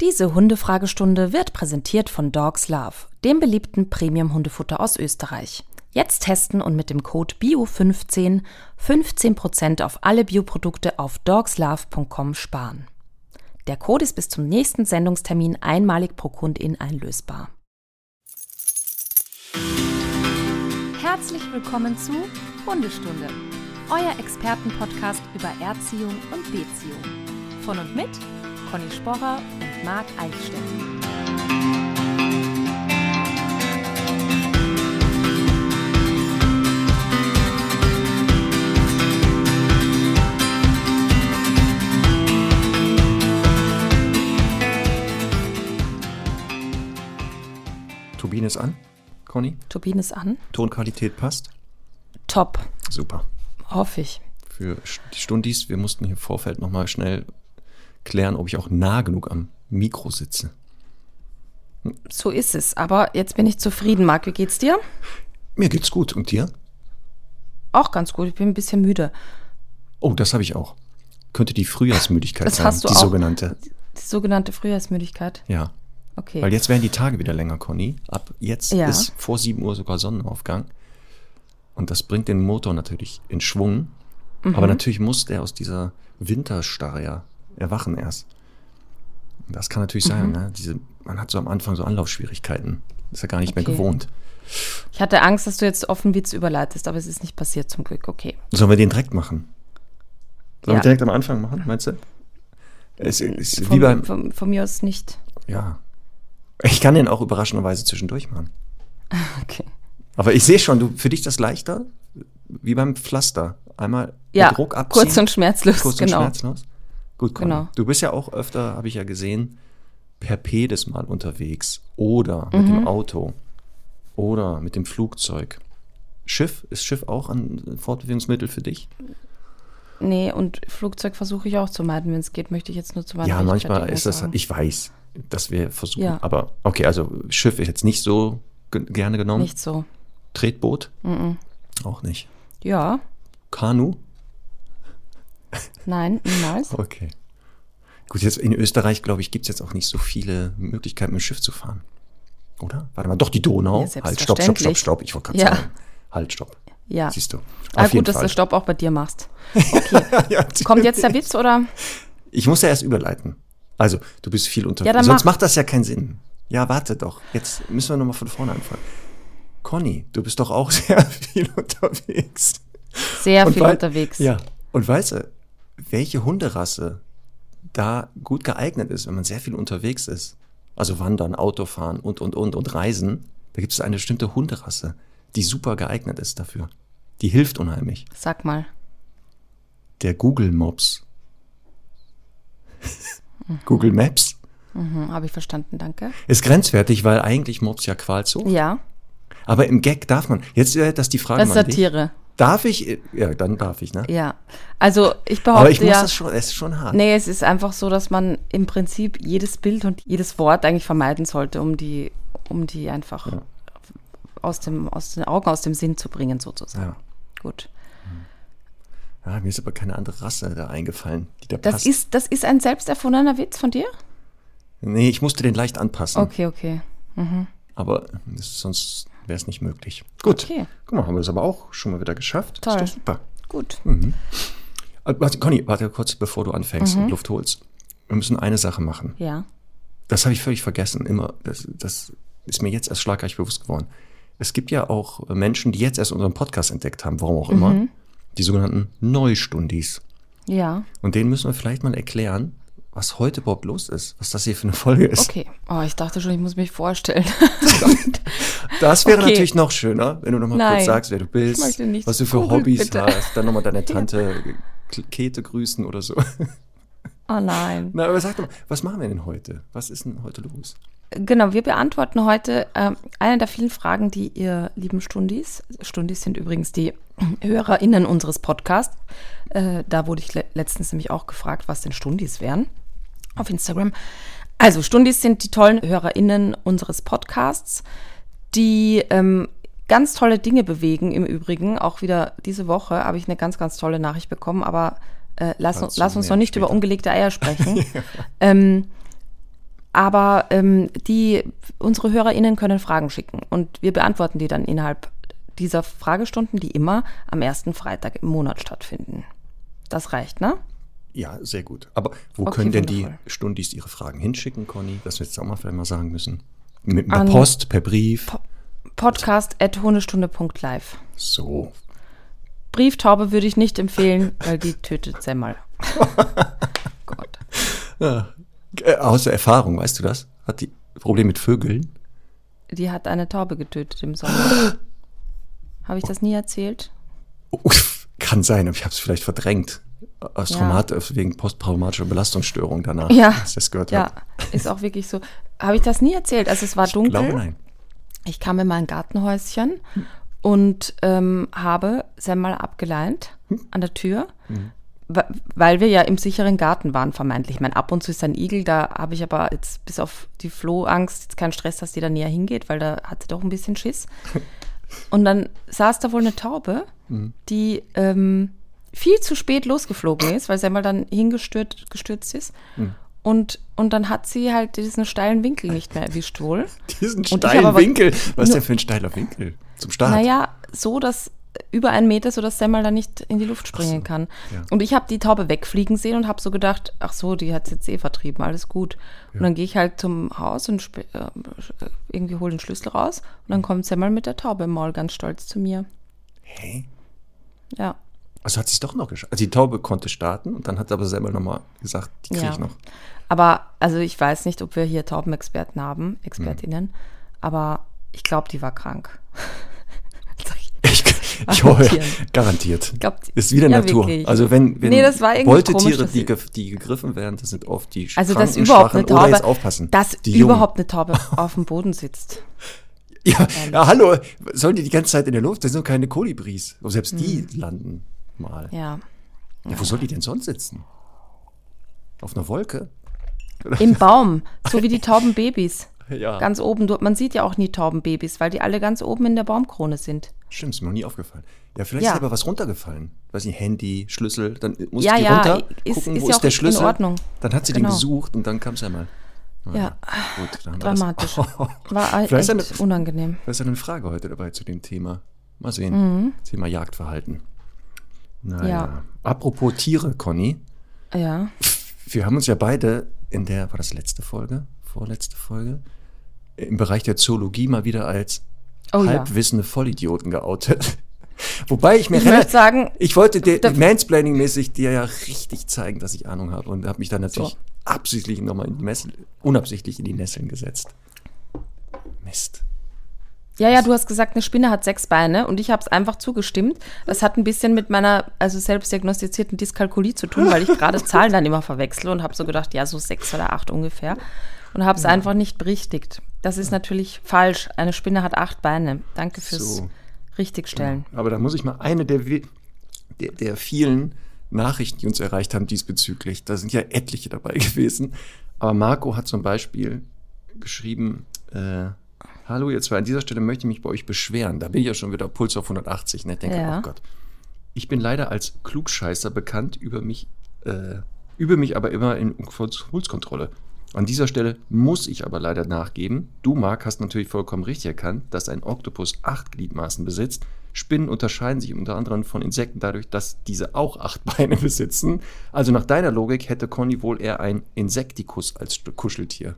Diese Hundefragestunde wird präsentiert von Dogs Love, dem beliebten Premium-Hundefutter aus Österreich. Jetzt testen und mit dem Code BIO15 15% auf alle Bioprodukte auf dogslove.com sparen. Der Code ist bis zum nächsten Sendungstermin einmalig pro Kundin einlösbar. Herzlich willkommen zu Hundestunde, euer Expertenpodcast über Erziehung und Beziehung. Von und mit Conny Sporrer und Marc Eichstätt. Turbine ist an, Conny. Turbine ist an. Tonqualität passt. Top, Super. hoffe ich. Für die Stundis, wir mussten hier im Vorfeld nochmal schnell klären, ob ich auch nah genug am Mikro sitze. So ist es. Aber jetzt bin ich zufrieden, Marc. Wie geht's dir? Mir geht's gut. Und dir? Auch ganz gut. Ich bin ein bisschen müde. Oh, das habe ich auch. Könnte die Frühjahrsmüdigkeit Das sein, hast du die auch. sogenannte. Die sogenannte Frühjahrsmüdigkeit. Ja. Okay. Weil jetzt werden die Tage wieder länger, Conny. Ab jetzt Ja. ist vor 7 Uhr sogar Sonnenaufgang. Und das bringt den Motor natürlich in Schwung. Mhm. Aber natürlich muss der aus dieser Winterstarre ja erwachen erst. Das kann natürlich Mhm. sein. Ne? Diese, man hat so am Anfang so Anlaufschwierigkeiten. Ist ja gar nicht Okay. mehr gewohnt. Ich hatte Angst, dass du jetzt offen Witz überleitest, aber es ist nicht passiert zum Glück. Okay. Sollen wir den direkt machen? Sollen Ja. wir direkt am Anfang machen, meinst du? Es wie Von, beim, von, von mir aus nicht. ja. Ich kann den auch überraschenderweise zwischendurch machen. Okay. Aber ich sehe schon, du, für dich das leichter, wie beim Pflaster. Einmal Ja, Druck abziehen. kurz und schmerzlos, kurz genau. und schmerzlos. Gut, Conny. Genau. Du bist ja auch öfter, habe ich ja gesehen, per Pedis mal unterwegs oder mit Mhm. dem Auto oder mit dem Flugzeug. Schiff, ist Schiff auch ein Fortbewegungsmittel für dich? Nee, und Flugzeug versuche ich auch zu meiden, wenn es geht, möchte ich jetzt nur zu meiner Ja, manchmal ist das, sagen. ich weiß, dass wir versuchen, Ja. aber okay, also Schiff ist jetzt nicht so ge gerne genommen. Nicht so. Tretboot? Auch nicht. Ja, Kanu? Nein, niemals. Okay. Gut, jetzt in Österreich, glaube ich, gibt es jetzt auch nicht so viele Möglichkeiten, mit dem Schiff zu fahren. Oder? Warte mal, doch die Donau. Ja, halt, stopp, stopp, stopp, stopp. Ich wollte gerade Ja. sagen. Halt, stopp. Ja. Siehst du. Ah, Auf jeden gut, dass Fall. du Stopp auch bei dir machst. ja, Kommt jetzt der Witz oder? Ich muss ja erst überleiten. Also, du bist viel unterwegs. Ja, Sonst mach. macht das ja keinen Sinn. Ja, warte doch. Jetzt müssen wir nochmal von vorne anfangen. Conny, du bist doch auch sehr viel unterwegs. Sehr Und viel unterwegs. Ja. Und weißt du, welche Hunderasse da gut geeignet ist, wenn man sehr viel unterwegs ist? Also Wandern, Autofahren und, und, und, und Reisen. Da gibt es eine bestimmte Hunderasse, die super geeignet ist dafür. Die hilft unheimlich. Sag mal. Der Google Mops. Google Maps Hm, Habe ich verstanden, danke. ist grenzwertig, weil eigentlich Mops ja Qualzucht. Ja, Aber im Gag darf man. Jetzt wäre das die Frage das ist. Satire. Darf ich? Ja, dann darf ich, ne? Ja. Also ich behaupte Aber ich muss ja. das schon, es ist schon hart. Nee, es ist einfach so, dass man im Prinzip jedes Bild und jedes Wort eigentlich vermeiden sollte, um die, um die einfach Ja. aus, dem, aus den Augen, aus dem Sinn zu bringen, sozusagen. Ja. Gut. Ja, mir ist aber keine andere Rasse da eingefallen, die da Das passt. ist, das ist ein selbst erfundener Witz von dir? nee, ich musste den leicht anpassen. Okay, okay. Aber das, sonst wäre es nicht möglich. Gut. Okay. Guck mal, haben wir das aber auch schon mal wieder geschafft. Toll. Ist doch super. Gut. Äh, Warte, Conny, warte kurz, bevor du anfängst Mhm. und Luft holst. Wir müssen eine Sache machen. Ja. Das habe ich völlig vergessen. Immer, das, das ist mir jetzt erst schlagreich bewusst geworden. Es gibt ja auch Menschen, die jetzt erst unseren Podcast entdeckt haben, warum auch immer. Mhm. Die sogenannten Neustundis. Ja. Und denen müssen wir vielleicht mal erklären, was heute überhaupt los ist, was das hier für eine Folge ist. Okay. Oh, ich dachte schon, ich muss mich vorstellen. Das wäre Okay. natürlich noch schöner, wenn du noch mal Nein. kurz sagst, wer du bist, nicht. was du für Google Hobbys bitte. hast, dann nochmal deine Tante Käthe grüßen oder so. oh nein. Na, aber sag doch mal, was machen wir denn heute? Was ist denn heute los? Genau, wir beantworten heute ähm, eine der vielen Fragen, die ihr lieben Stundis, Stundis sind übrigens die HörerInnen unseres Podcasts, äh, da wurde ich le letztens nämlich auch gefragt, was denn Stundis wären auf Instagram. Also Stundis sind die tollen HörerInnen unseres Podcasts, die ähm, ganz tolle Dinge bewegen im Übrigen. Auch wieder diese Woche habe ich eine ganz, ganz tolle Nachricht bekommen, aber äh, lass, uns- lass uns noch nicht über später. ungelegte Eier sprechen. ähm, aber ähm, die, unsere HörerInnen können Fragen schicken und wir beantworten die dann innerhalb dieser Fragestunden, die immer am ersten Freitag im Monat stattfinden. Das reicht, ne? Ja, sehr gut. Aber wo Okay, können denn wundervoll. die Stundis ihre Fragen hinschicken, Conny? Das wir jetzt auch mal vielleicht mal sagen müssen. Mit einer An- Post, per Brief. Podcast at hundestunde.live. so. Brieftaube würde ich nicht empfehlen, weil die tötet Semmel. Gott. Äh, aus der Erfahrung, weißt du das? Hat die Probleme mit Vögeln? Die hat eine Taube getötet im Sommer. Habe ich das nie erzählt? Kann sein, aber ich habe es vielleicht verdrängt. Aus Ja. Traumat, wegen posttraumatischer Belastungsstörung danach, Ja. als ich das gehört Ja, habe. ist auch wirklich so. Habe ich das nie erzählt? Also es war dunkel. Ich glaube, nein. Ich kam in mein Gartenhäuschen und ähm, habe Semmel abgeleint an der Tür, wa- weil wir ja im sicheren Garten waren, vermeintlich. Ich meine, ab und zu ist ein Igel, da habe ich aber jetzt bis auf die Flohangst jetzt keinen Stress, dass die da näher hingeht, weil da hat sie doch ein bisschen Schiss. Und dann saß da wohl eine Taube, die ähm, viel zu spät losgeflogen ist, weil Semmel dann hingestürzt gestürzt ist. Und, und dann hat sie halt diesen steilen Winkel nicht mehr erwischt wohl. Diesen Und steilen Winkel. Was ist denn für ein steiler Winkel? Zum Start. Naja, so, dass über einen Meter, so dass Semmel da nicht in die Luft springen kann. ja. Und ich habe die Taube wegfliegen sehen und habe so gedacht, ach so, die hat jetzt eh vertrieben, alles gut. Und dann gehe ich halt zum Haus und sp- äh, irgendwie hole den Schlüssel raus und dann kommt Semmel mit der Taube im Maul ganz stolz zu mir. Hä? Ja. Also hat sie es doch noch geschafft. Also die Taube konnte starten und dann hat aber selber nochmal gesagt, die kriege Ja. ich noch. Aber, also ich weiß nicht, ob wir hier Taubenexperten haben, Expertinnen, Mhm. aber ich glaube, die war krank. Ich- Ich, hoffe, Garantiert. glaub, ist wieder ja, Natur. wirklich. Also wenn, wenn Nee, das war Beutetiere, komisch, dass die, sie- die gegriffen werden, das sind oft die Also, dass Kranken, überhaupt Schwachen eine Taube, oder jetzt aufpassen. dass überhaupt eine Taube auf dem Boden sitzt. Ja, ja, hallo, sollen die die ganze Zeit in der Luft? Das sind doch keine Kolibris. Aber selbst die Hm. landen mal. Ja. Ja, wo soll die denn sonst sitzen? Auf einer Wolke? Im Baum, so wie die Taubenbabys. Ja. Ganz oben. Man sieht ja auch nie Taubenbabys, weil die alle ganz oben in der Baumkrone sind. Stimmt, ist mir noch nie aufgefallen. Ja, vielleicht Ja. ist aber was runtergefallen. Weiß nicht, Handy, Schlüssel, dann muss Ja, die ja, runter, ist- gucken, ist wo ja ist der in Schlüssel. Ordnung. Dann hat sie Genau. den gesucht und dann kam es einmal. Ja, Gut, das. dramatisch. War Vielleicht echt eine- unangenehm. Da ist ja eine Frage heute dabei zu dem Thema. Mal sehen. Mhm. Thema Jagdverhalten. Naja. Ja. Apropos Tiere, Conny. Ja. Wir haben uns ja beide in der, war das letzte Folge? Vorletzte Folge? Im Bereich der Zoologie mal wieder als Oh ja. halbwissende Vollidioten geoutet. Wobei ich mir Ich möchte sagen, ich wollte dir Mansplaining-mäßig dir ja richtig zeigen, dass ich Ahnung habe und habe mich dann natürlich So. absichtlich nochmal in die Messel, unabsichtlich in die Nesseln gesetzt. Mist. Ja, ja, du hast gesagt, eine Spinne hat sechs Beine und ich habe es einfach zugestimmt. Das hat ein bisschen mit meiner also selbst diagnostizierten Dyskalkulie zu tun, weil ich gerade Zahlen dann immer verwechsle und habe so gedacht, ja, so sechs oder acht ungefähr und habe es einfach nicht berichtigt. Das ist natürlich falsch. Eine Spinne hat acht Beine. Danke fürs So. Richtigstellen. Aber da muss ich mal eine der, der, der vielen Nachrichten, die uns erreicht haben diesbezüglich, da sind ja etliche dabei gewesen. Aber Marco hat zum Beispiel geschrieben, äh, Hallo ihr zwei, an dieser Stelle möchte ich mich bei euch beschweren. Da bin ich ja schon wieder Puls auf 180. Ne? Ich denke, Ja. oh Gott. Ich bin leider als Klugscheißer bekannt über mich, äh, übe mich aber immer in Impulskontrolle. An dieser Stelle muss ich aber leider nachgeben. Du, Marc, hast natürlich vollkommen richtig erkannt, dass ein Oktopus acht Gliedmaßen besitzt. Spinnen unterscheiden sich unter anderem von Insekten dadurch, dass diese auch acht Beine besitzen. Also nach deiner Logik hätte Conny wohl eher ein Insektikus als Kuscheltier.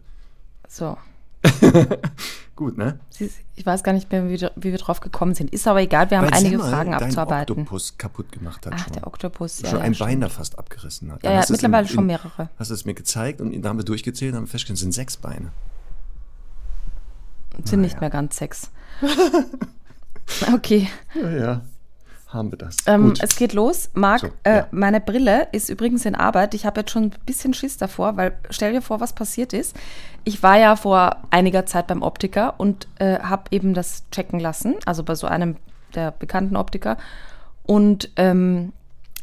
So. Gut, ne? Ich weiß gar nicht mehr, wie, wir- wie wir drauf gekommen sind. Ist aber egal, wir haben Weil einige Semmel Fragen deinen abzuarbeiten. Oktopus kaputt gemacht hat Ach, schon. der Oktopus. Ja, schon ja, ein stimmt. Bein da fast abgerissen hat. Ja, Dann ja, mittlerweile in- schon mehrere. Hast du es mir gezeigt und da haben wir durchgezählt und haben festgestellt, es sind sechs Beine. Sind nicht Naja. mehr ganz sechs. okay. Ja, ja. Haben wir das. Ähm, es geht los. Marc, So, äh, ja. meine Brille ist übrigens in Arbeit. Ich habe jetzt schon ein bisschen Schiss davor, weil stell dir vor, was passiert ist. Ich war ja vor einiger Zeit beim Optiker und äh, habe eben das checken lassen, also bei so einem der bekannten Optiker und ähm,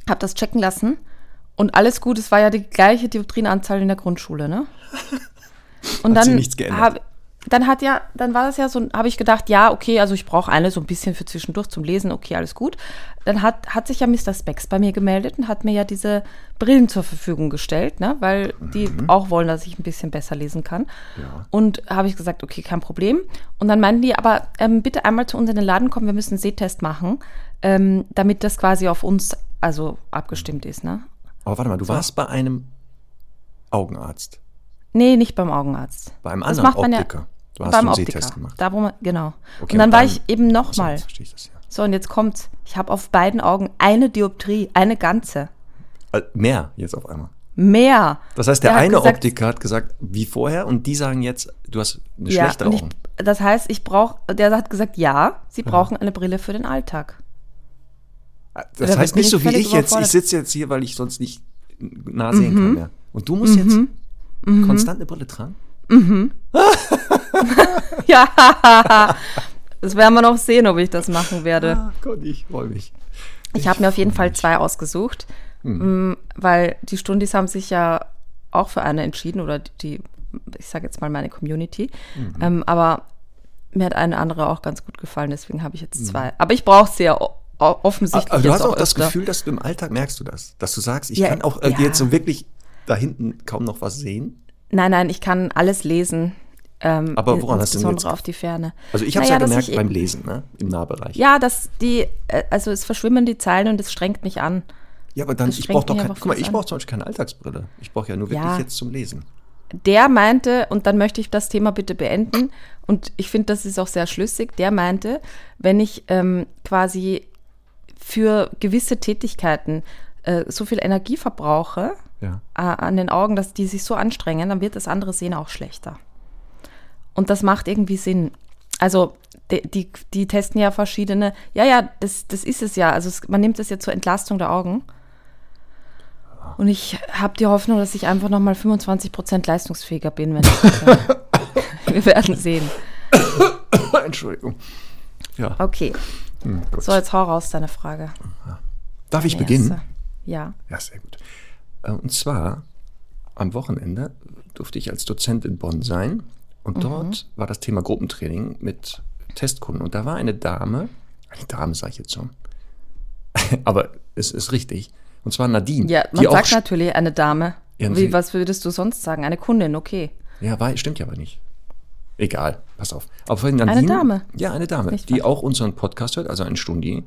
habe das checken lassen und alles gut. Es war ja die gleiche Dioptrienanzahl in der Grundschule, ne? Und Hat dann sich nichts geändert? hab- dann hat ja, dann war das ja so, habe ich gedacht, ja, okay, also ich brauche eine so ein bisschen für zwischendurch zum Lesen, okay, alles gut. Dann hat, hat sich ja Mr. Specs bei mir gemeldet und hat mir ja diese Brillen zur Verfügung gestellt, ne, weil die auch wollen, dass ich ein bisschen besser lesen kann. Ja. Und habe ich gesagt, okay, kein Problem. Und dann meinten die, aber ähm, bitte einmal zu uns in den Laden kommen, wir müssen einen Sehtest machen, ähm, damit das quasi auf uns also abgestimmt ist, ne? Aber warte mal, du warst bei einem Augenarzt, Nee, nicht beim Augenarzt. bei einem Das anderen macht man ja Optiker. Du hast beim einen Optiker. Sehtest gemacht. Da, wo man, genau. Okay, und dann und war dann- ich eben nochmal. jetzt verstehe ich das ja. So, und jetzt kommt's. Ich habe auf beiden Augen eine Dioptrie, eine ganze. Äh, Mehr jetzt auf einmal. Mehr. Das heißt, der, hat eine gesagt- Optiker hat gesagt, wie vorher, und die sagen jetzt, du hast eine Ja, schlechte und ich, Augen. das heißt, ich brauche, der hat gesagt, ja, sie brauchen eine Brille für den Alltag. Das da heißt nicht ich so wie ich jetzt, ich sitze jetzt hier, weil ich sonst nicht nah sehen Mhm. kann mehr. Und du musst jetzt konstant eine Brille tragen? Ja, das werden wir noch sehen, ob ich das machen werde. Ah, Gott, ich freue mich. Ich habe mir auf jeden Fall zwei ausgesucht, Hm. mm, weil die Stundis haben sich ja auch für eine entschieden oder die, ich sage jetzt mal meine Community. Mhm. Ähm, aber mir hat eine andere auch ganz gut gefallen, deswegen habe ich Mhm. jetzt zwei. Aber ich brauche sie ja offensichtlich. Aber du hast auch das öfter. Gefühl, dass du im Alltag merkst du das, dass du sagst, ich Ja, kann auch äh, ja. jetzt so wirklich da hinten kaum noch was sehen. Nein, nein, ich kann alles lesen. Ähm, Aber woran hast du denn jetzt- auf die Ferne. Also ich habe es Naja, ja gemerkt beim Lesen, ne? im Nahbereich. Ja, dass die, äh, also es verschwimmen die Zeilen und es strengt mich an. Ja, aber dann, Das ich brauche doch kein, guck mal, ich an. brauche zum Beispiel keine Alltagsbrille. Ich brauche ja nur wirklich Ja. jetzt zum Lesen. Der meinte, und dann möchte ich das Thema bitte beenden, und ich finde, das ist auch sehr schlüssig, der meinte, wenn ich ähm, quasi für gewisse Tätigkeiten äh, so viel Energie verbrauche Ja. äh, an den Augen, dass die sich so anstrengen, dann wird das andere Sehen auch schlechter. Und das macht irgendwie Sinn. Also die, die, die testen ja verschiedene, ja, ja, das, das ist es ja. Also es, man nimmt das ja zur Entlastung der Augen. Und ich habe die Hoffnung, dass ich einfach nochmal 25% leistungsfähiger bin, wenn ich. Wir werden sehen. Entschuldigung. Ja. Okay, Hm, so jetzt hau raus deine Frage. Darf ich Erste. beginnen? Ja. Ja, sehr gut. Äh, Und zwar am Wochenende durfte ich als Dozent in Bonn sein und dort war das Thema Gruppentraining mit Testkunden und da war eine Dame, eine Dame sage ich jetzt schon, aber es ist richtig, und zwar Nadine. Ja, man sagt natürlich eine Dame. Ja, Wie, was würdest du sonst sagen? Eine Kundin, okay. ja, war, stimmt ja aber nicht. Egal, pass auf. Aber vorhin Nadine, Dame? Ja, eine Dame, die auch unseren Podcast hört, also ein Stundi.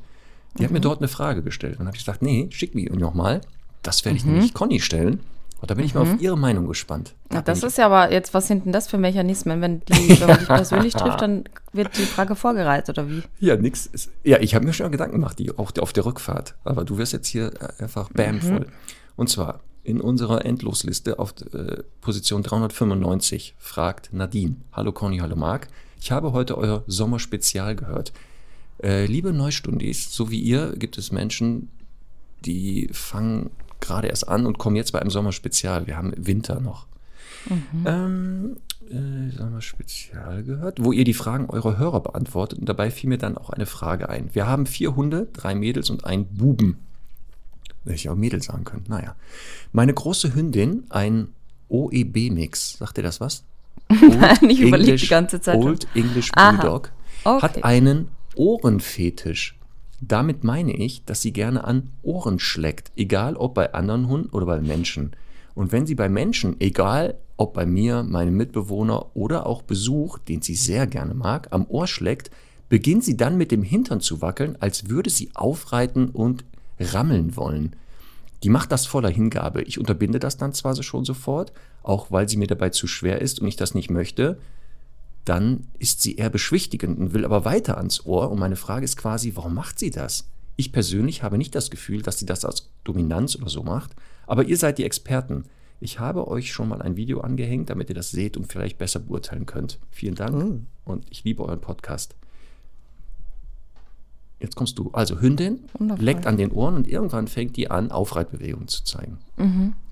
Die Mhm. hat mir dort eine Frage gestellt. Und dann habe ich gesagt, nee, schick mir nochmal. Das werde ich Mhm. nämlich Conny stellen. Und da bin ich mal auf ihre Meinung gespannt. Da bin das ist ja aber jetzt, was sind denn das für Mechanismen? Wenn, die, wenn man dich persönlich trifft, dann wird die Frage vorgereiht, oder wie? Ja, nix. Ist, ja, ich habe mir schon Gedanken gemacht, die, auch auf der Rückfahrt. Aber du wirst jetzt hier äh, einfach bam Mhm. voll. Und zwar in unserer Endlosliste auf äh, Position 395 fragt Nadine. Hallo Conny, hallo Marc. Ich habe heute euer Sommerspezial gehört. Äh, liebe Neustundis, so wie ihr gibt es Menschen, die fangen gerade erst an und kommen jetzt bei einem Sommerspezial. Wir haben Winter noch. Ähm, äh, Sommerspezial gehört, wo ihr die Fragen eurer Hörer beantwortet. Und dabei fiel mir dann auch eine Frage ein. Wir haben vier Hunde, drei Mädels und einen Buben. Hätte ich auch Mädel sagen können. Naja. Meine große Hündin, ein OEB-Mix. Sagt ihr das was? Nein, ich überlege die ganze Zeit. Old English Aha. Bulldog Okay. hat einen Ohrenfetisch. Damit meine ich, dass sie gerne an Ohren schlägt, egal ob bei anderen Hunden oder bei Menschen. Und wenn sie bei Menschen, egal ob bei mir, meinem Mitbewohner oder auch Besuch, den sie sehr gerne mag, am Ohr schlägt, beginnt sie dann mit dem Hintern zu wackeln, als würde sie aufreiten und rammeln wollen. Die macht das voller Hingabe. Ich unterbinde das dann zwar schon sofort, auch weil sie mir dabei zu schwer ist und ich das nicht möchte, dann ist sie eher beschwichtigend und will aber weiter ans Ohr. Und meine Frage ist quasi, warum macht sie das? Ich persönlich habe nicht das Gefühl, dass sie das aus Dominanz oder so macht, aber ihr seid die Experten. Ich habe euch schon mal ein Video angehängt, damit ihr das seht und vielleicht besser beurteilen könnt. Vielen Dank und ich liebe euren Podcast. Jetzt kommst du. Also Hündin Wundervoll. leckt an den Ohren und irgendwann fängt die an, Aufreitbewegungen zu zeigen.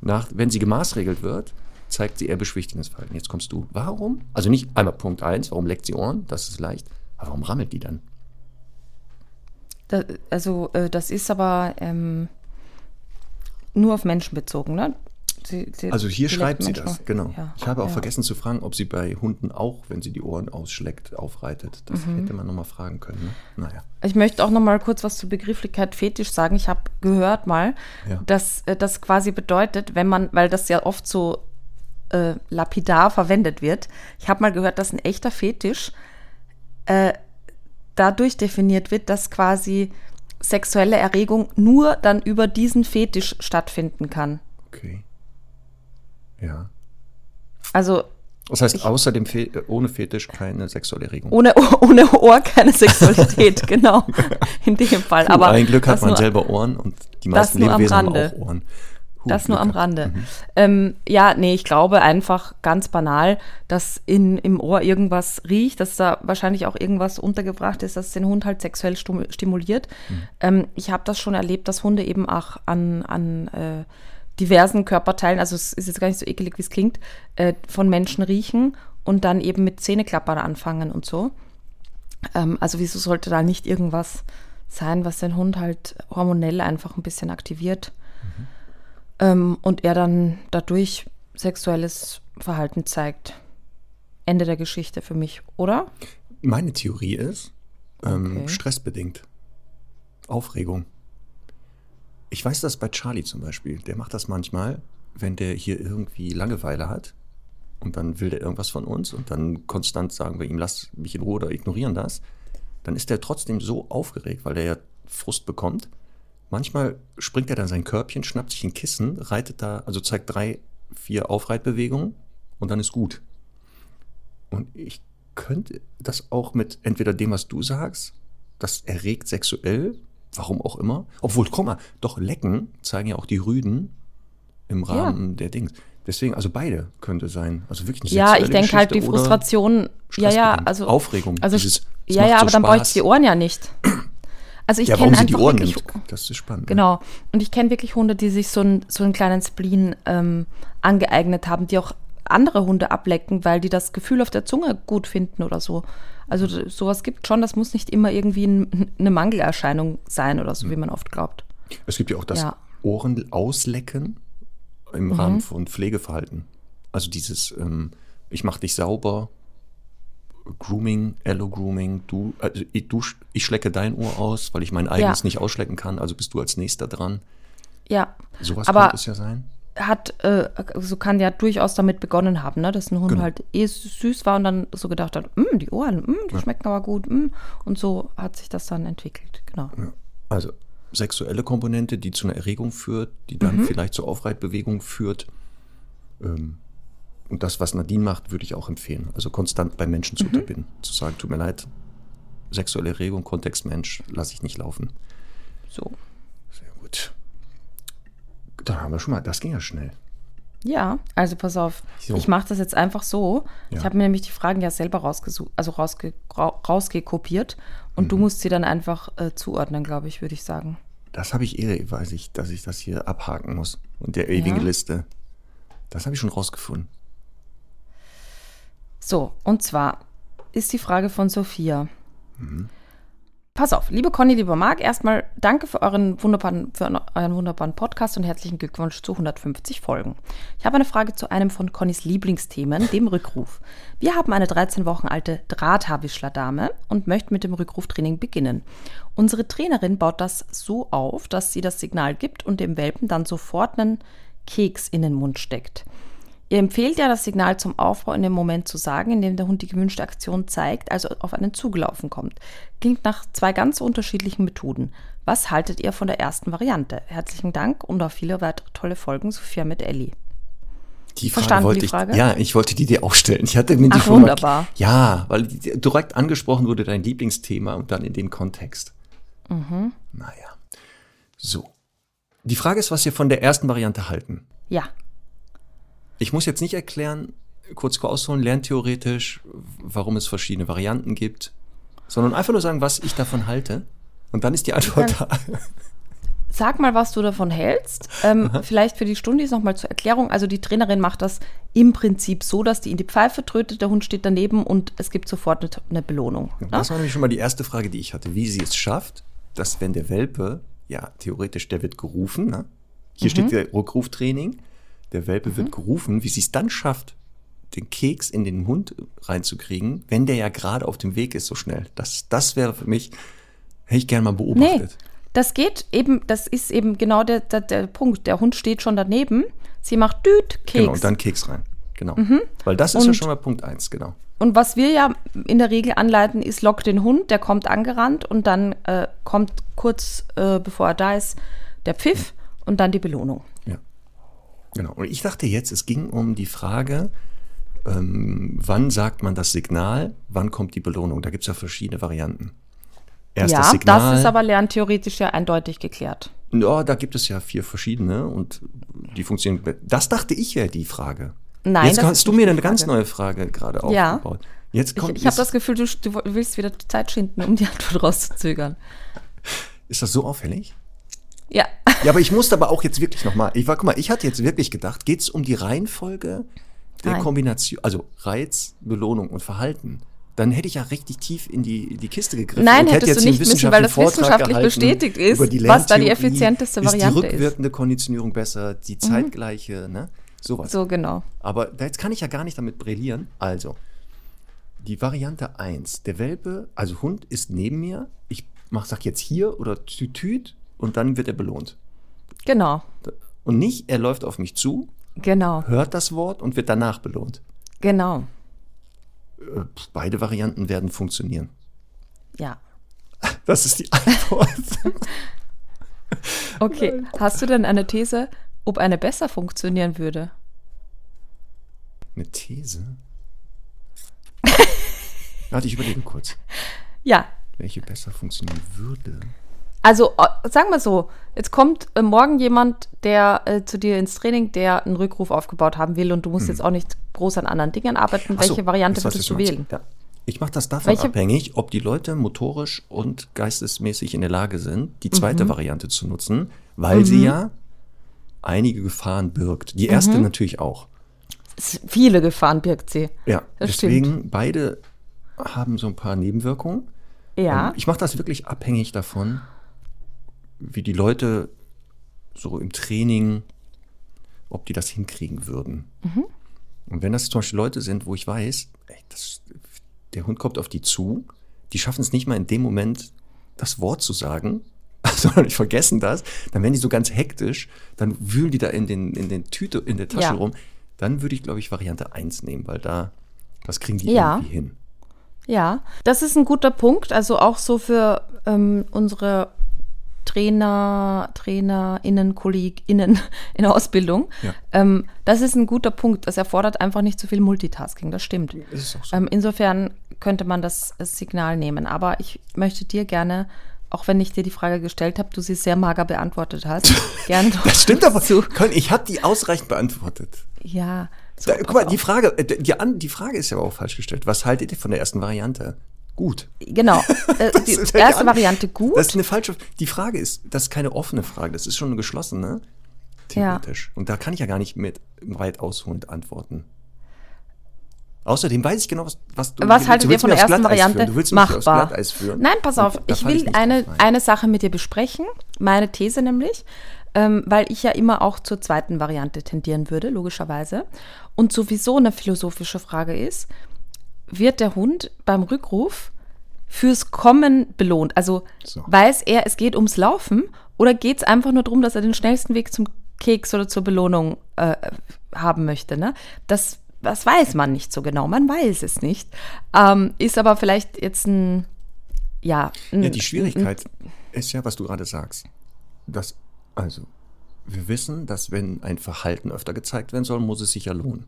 Nach, wenn sie gemaßregelt wird, zeigt sie eher beschwichtigendes Verhalten. Jetzt kommst du. Warum? Also nicht einmal Punkt 1, warum leckt sie Ohren? Das ist leicht. Aber warum rammelt die dann? Da, also, äh, das ist aber ähm, nur auf Menschen bezogen, ne? die, die, Also hier schreibt sie das, genau. Ja, Ich habe auch ja. vergessen zu fragen, ob sie bei Hunden auch, wenn sie die Ohren ausschleckt, aufreitet. Das Mhm. hätte man nochmal fragen können. Ne? Naja. Ich möchte auch noch mal kurz was zur Begrifflichkeit Fetisch sagen. Ich habe gehört mal, Ja. dass äh, das quasi bedeutet, wenn man, weil das ja oft so äh, lapidar verwendet wird, ich habe mal gehört, dass ein echter Fetisch äh, dadurch definiert wird, dass quasi sexuelle Erregung nur dann über diesen Fetisch stattfinden kann. Okay. Ja. Also Das heißt, außer dem Fe äh, ohne Fetisch keine sexuelle Erregung. ohne, ohne Ohr keine Sexualität, genau. In dem Fall. Puh, Aber ein Glück hat man nur- selber Ohren und die meisten Lebewesen haben auch Ohren. Das nur am. Rande. Mhm. Ähm, ja, nee, ich glaube einfach ganz banal, dass in, im Ohr irgendwas riecht, dass da wahrscheinlich auch irgendwas untergebracht ist, das den Hund halt sexuell stimuliert. Mhm. Ähm, ich habe das schon erlebt, dass Hunde eben auch an, an äh, diversen Körperteilen, also es ist jetzt gar nicht so ekelig, wie es klingt, äh, von Menschen riechen und dann eben mit Zähneklappern anfangen und so. Ähm, also wieso sollte da nicht irgendwas sein, was den Hund halt hormonell einfach ein bisschen aktiviert? Ähm, und er dann dadurch sexuelles Verhalten zeigt. Ende der Geschichte für mich, oder? Meine Theorie ist ähm, Okay. stressbedingt. Aufregung. Ich weiß das bei Charlie zum Beispiel. Der macht das manchmal, wenn der hier irgendwie Langeweile hat und dann will der irgendwas von uns und dann konstant sagen wir ihm, lass mich in Ruhe oder ignorieren das. Dann ist der trotzdem so aufgeregt, weil der ja Frust bekommt. Manchmal springt er dann sein Körbchen, schnappt sich ein Kissen, reitet da, also zeigt drei, vier Aufreitbewegungen und dann ist gut. Und ich könnte das auch mit entweder dem, was du sagst, das erregt sexuell, warum auch immer. Obwohl, guck mal, doch Lecken zeigen ja auch die Rüden im Rahmen der Dings. Deswegen, also beide könnte sein. Also wirklich eine Ja, ich denke halt die Frustration, ja, ja, also Aufregung, Also, dieses, es ja, ja, so aber dann bräuchte ich die Ohren ja nicht. Also ich Ja, kenne warum sie die einfach Ohren wirklich, nimmt, das ist spannend. ne? Genau. Und ich kenne wirklich Hunde, die sich so, ein, so einen kleinen Spleen ähm, angeeignet haben, die auch andere Hunde ablecken, weil die das Gefühl auf der Zunge gut finden oder so. Also sowas gibt schon, das muss nicht immer irgendwie ein, eine Mangelerscheinung sein oder so, wie man oft glaubt. Es gibt ja auch das Ja. Ohren auslecken im Mhm. Rahmen von Pflegeverhalten. Also dieses, ähm, ich mach dich sauber, Grooming, Allo-Grooming, du, also ich, du, ich schlecke dein Ohr aus, weil ich mein eigenes nicht ausschlecken kann, also bist du als nächster dran. Ja. Sowas Aber- könnte es ja sein. hat, äh, so kann ja durchaus damit begonnen haben, ne? dass ein Hund Genau. halt eh süß war und dann so gedacht hat, "Mm, die Ohren, mm, die schmecken aber gut. Mm. Und so hat sich das dann entwickelt. Genau. Also sexuelle Komponente, die zu einer Erregung führt, die dann Mhm. vielleicht zur Aufreitbewegung führt. Ähm, und das, was Nadine macht, würde ich auch empfehlen. Also konstant bei Menschen Mhm. zu unterbinden. Zu sagen, tut mir leid, sexuelle Erregung, Kontext Mensch, lasse ich nicht laufen. So. Sehr gut. Da haben wir schon mal, das ging ja schnell. Ja, also pass auf. So. Ich mache das jetzt einfach so. Ja. Ich habe mir nämlich die Fragen ja selber rausgesucht, also rausge ra- rausgekopiert. Und Mhm. du musst sie dann einfach äh, zuordnen, glaube ich, würde ich sagen. Das habe ich eh, weiß ich, dass ich das hier abhaken muss. Und der ewigen Ja. Liste. Das habe ich schon rausgefunden. So, und zwar ist die Frage von Sophia. Mhm. Pass auf, liebe Conny, lieber Marc, erstmal danke für euren wunderbaren, für euren wunderbaren Podcast und herzlichen Glückwunsch zu 150 Folgen. Ich habe eine Frage zu einem von Connys Lieblingsthemen, dem Rückruf. Wir haben eine 13 Wochen alte Drahthaarwischler-Dame und möchten mit dem Rückruftraining beginnen. Unsere Trainerin baut das so auf, dass sie das Signal gibt und dem Welpen dann sofort einen Keks in den Mund steckt. Ihr empfehlt ja, das Signal zum Aufbau in dem Moment zu sagen, in dem der Hund die gewünschte Aktion zeigt, also auf einen zugelaufen kommt. Klingt nach zwei ganz unterschiedlichen Methoden. Was haltet ihr von der ersten Variante? Herzlichen Dank und auf viele weitere tolle Folgen, Sophia mit Ellie. Die Frage Verstanden, wollte die ich, Frage? ja, ich wollte die dir auch stellen. Ich hatte mir die Ach, wunderbar. Ja, weil direkt angesprochen wurde dein Lieblingsthema und dann in dem Kontext. Mhm. Naja. So. Die Frage ist, was wir von der ersten Variante halten. Ja, Ich muss jetzt nicht erklären, kurz ausholen, lerntheoretisch, warum es verschiedene Varianten gibt, sondern einfach nur sagen, was ich davon halte. Und dann ist die Antwort da. Sag mal, was du davon hältst. Ähm, vielleicht für die Stundis nochmal zur Erklärung. Also die Trainerin macht das im Prinzip so, dass die in die Pfeife trötet, der Hund steht daneben und es gibt sofort eine, eine Belohnung. Ne? Das war nämlich schon mal die erste Frage, die ich hatte, wie sie es schafft, dass wenn der Welpe, ja, theoretisch, der wird gerufen, ne? hier steht der Rückruftraining, Der Welpe Mhm. wird gerufen, wie sie es dann schafft, den Keks in den Mund reinzukriegen, wenn der ja gerade auf dem Weg ist so schnell. Das, das wäre für mich, hätte ich gerne mal Nee, beobachtet. das geht eben, das ist eben genau der, der, der Punkt. Der Hund steht schon daneben, sie macht Düt, Keks. Genau, und dann Keks rein. Genau. Weil das ist ja Und- schon mal Punkt eins, genau. Und was wir ja in der Regel anleiten, ist, lock den Hund, der kommt angerannt und dann äh, kommt kurz äh, bevor er da ist der Pfiff und dann die Belohnung. Genau. Und ich dachte jetzt, es ging um die Frage, ähm, wann sagt man das Signal, wann kommt die Belohnung? Da gibt es ja verschiedene Varianten. Erst ja, das Signal. das ist aber lerntheoretisch ja eindeutig geklärt. Ja, da gibt es ja vier verschiedene und die funktionieren. Das dachte ich ja die Frage. Nein, Jetzt hast du mir eine ganz neue Frage gerade Ja. aufgebaut. Jetzt Ich, kommt, ich habe ist, das Gefühl, du, du willst wieder die Zeit schinden, um die Antwort rauszuzögern. ist das so auffällig? Ja, Ja, aber ich musste aber auch jetzt wirklich nochmal. Ich war, guck mal, ich hatte jetzt wirklich gedacht, geht es um die Reihenfolge der Nein. Kombination, also Reiz, Belohnung und Verhalten? Dann hätte ich ja richtig tief in die, die Kiste gegriffen. Nein, und hätte hättest du nicht müssen, weil das Vortrag wissenschaftlich gehalten bestätigt ist, die was da die effizienteste ist Variante die ist. Mhm. rückwirkende Konditionierung besser, die zeitgleiche, ne? Sowas. so genau. Aber da- jetzt kann ich ja gar nicht damit brillieren. Also, die Variante 1. Der Welpe, also Hund, ist neben mir. Ich mach, sag jetzt hier oder tütüt und dann wird er belohnt. Genau, Und nicht, er läuft auf mich zu, genau, hört das Wort und wird danach belohnt. genau. Äh, Beide Varianten werden funktionieren. Ja. Das ist die Antwort. Okay, hast du denn eine These, ob eine besser funktionieren würde? Eine These? Warte, ich überlege kurz. Ja, Welche besser funktionieren würde? Also äh, sagen wir so, jetzt kommt äh, morgen jemand, der äh, zu dir ins Training, der einen Rückruf aufgebaut haben will und du musst jetzt auch nicht groß an anderen Dingen arbeiten. Ach so, Welche Variante würdest du wählen? Ja. Ich mache das davon Welche- abhängig, ob die Leute motorisch und geistesmäßig in der Lage sind, die zweite Mhm. Variante zu nutzen, weil sie ja einige Gefahren birgt. Die erste Mhm. natürlich auch. Viele Gefahren birgt sie. Ja, Das deswegen beide haben so ein paar Nebenwirkungen. Ja, Ähm, Ich mache das wirklich abhängig davon, wie die Leute so im Training, ob die das hinkriegen würden. Mhm. Und wenn das zum Beispiel Leute sind, wo ich weiß, ey, das, der Hund kommt auf die zu, die schaffen es nicht mal in dem Moment, das Wort zu sagen, sondern die vergessen das, dann werden die so ganz hektisch, dann wühlen die da in den, in den Tüte, in der Tasche Ja. rum. Dann würde ich, glaube ich, Variante 1 nehmen, weil da, das kriegen die Ja. irgendwie hin. ja, das ist ein guter Punkt. Also auch so für ähm, unsere Trainer, TrainerInnen, KollegInnen in der Ausbildung. Ja. Ähm, das ist ein guter Punkt. Das erfordert einfach nicht so viel Multitasking, das stimmt. Das so. Ähm, insofern könnte man das, Signal nehmen. Aber ich möchte dir gerne, auch wenn ich dir die Frage gestellt habe, du sie sehr mager beantwortet hast, gerne Das stimmt aber. zu. Ich habe die ausreichend beantwortet. Ja, so, Da, guck mal, die Frage, äh, die, die Frage ist ja aber auch falsch gestellt. Was haltet ihr von der ersten Variante? Gut. Genau. Äh, die ja erste an- Variante gut. Das ist eine falsche. Die Frage ist, das ist keine offene Frage, das ist schon eine geschlossene. Theoretisch. Und da kann ich ja gar nicht mit weit ausholend antworten. Außerdem weiß ich genau, was, was du Was haltet ihr von der ersten Variante? Du willst Machbar. Nein, pass auf, ich will nicht eine, eine Sache mit dir besprechen, meine These nämlich, ähm, weil ich ja immer auch zur zweiten Variante tendieren würde, logischerweise. Und sowieso eine philosophische Frage ist, wird der Hund beim Rückruf fürs Kommen belohnt? Also So. weiß er, es geht ums Laufen oder geht es einfach nur darum, dass er den schnellsten Weg zum Keks oder zur Belohnung äh, haben möchte? Ne? Das, das weiß man nicht so genau, man weiß es nicht. Ähm, ist aber vielleicht jetzt ein, ja, ein, Ja, die Schwierigkeit ist ja, was du gerade sagst. Dass, also, wir wissen, dass wenn ein Verhalten öfter gezeigt werden soll, muss es sich ja lohnen.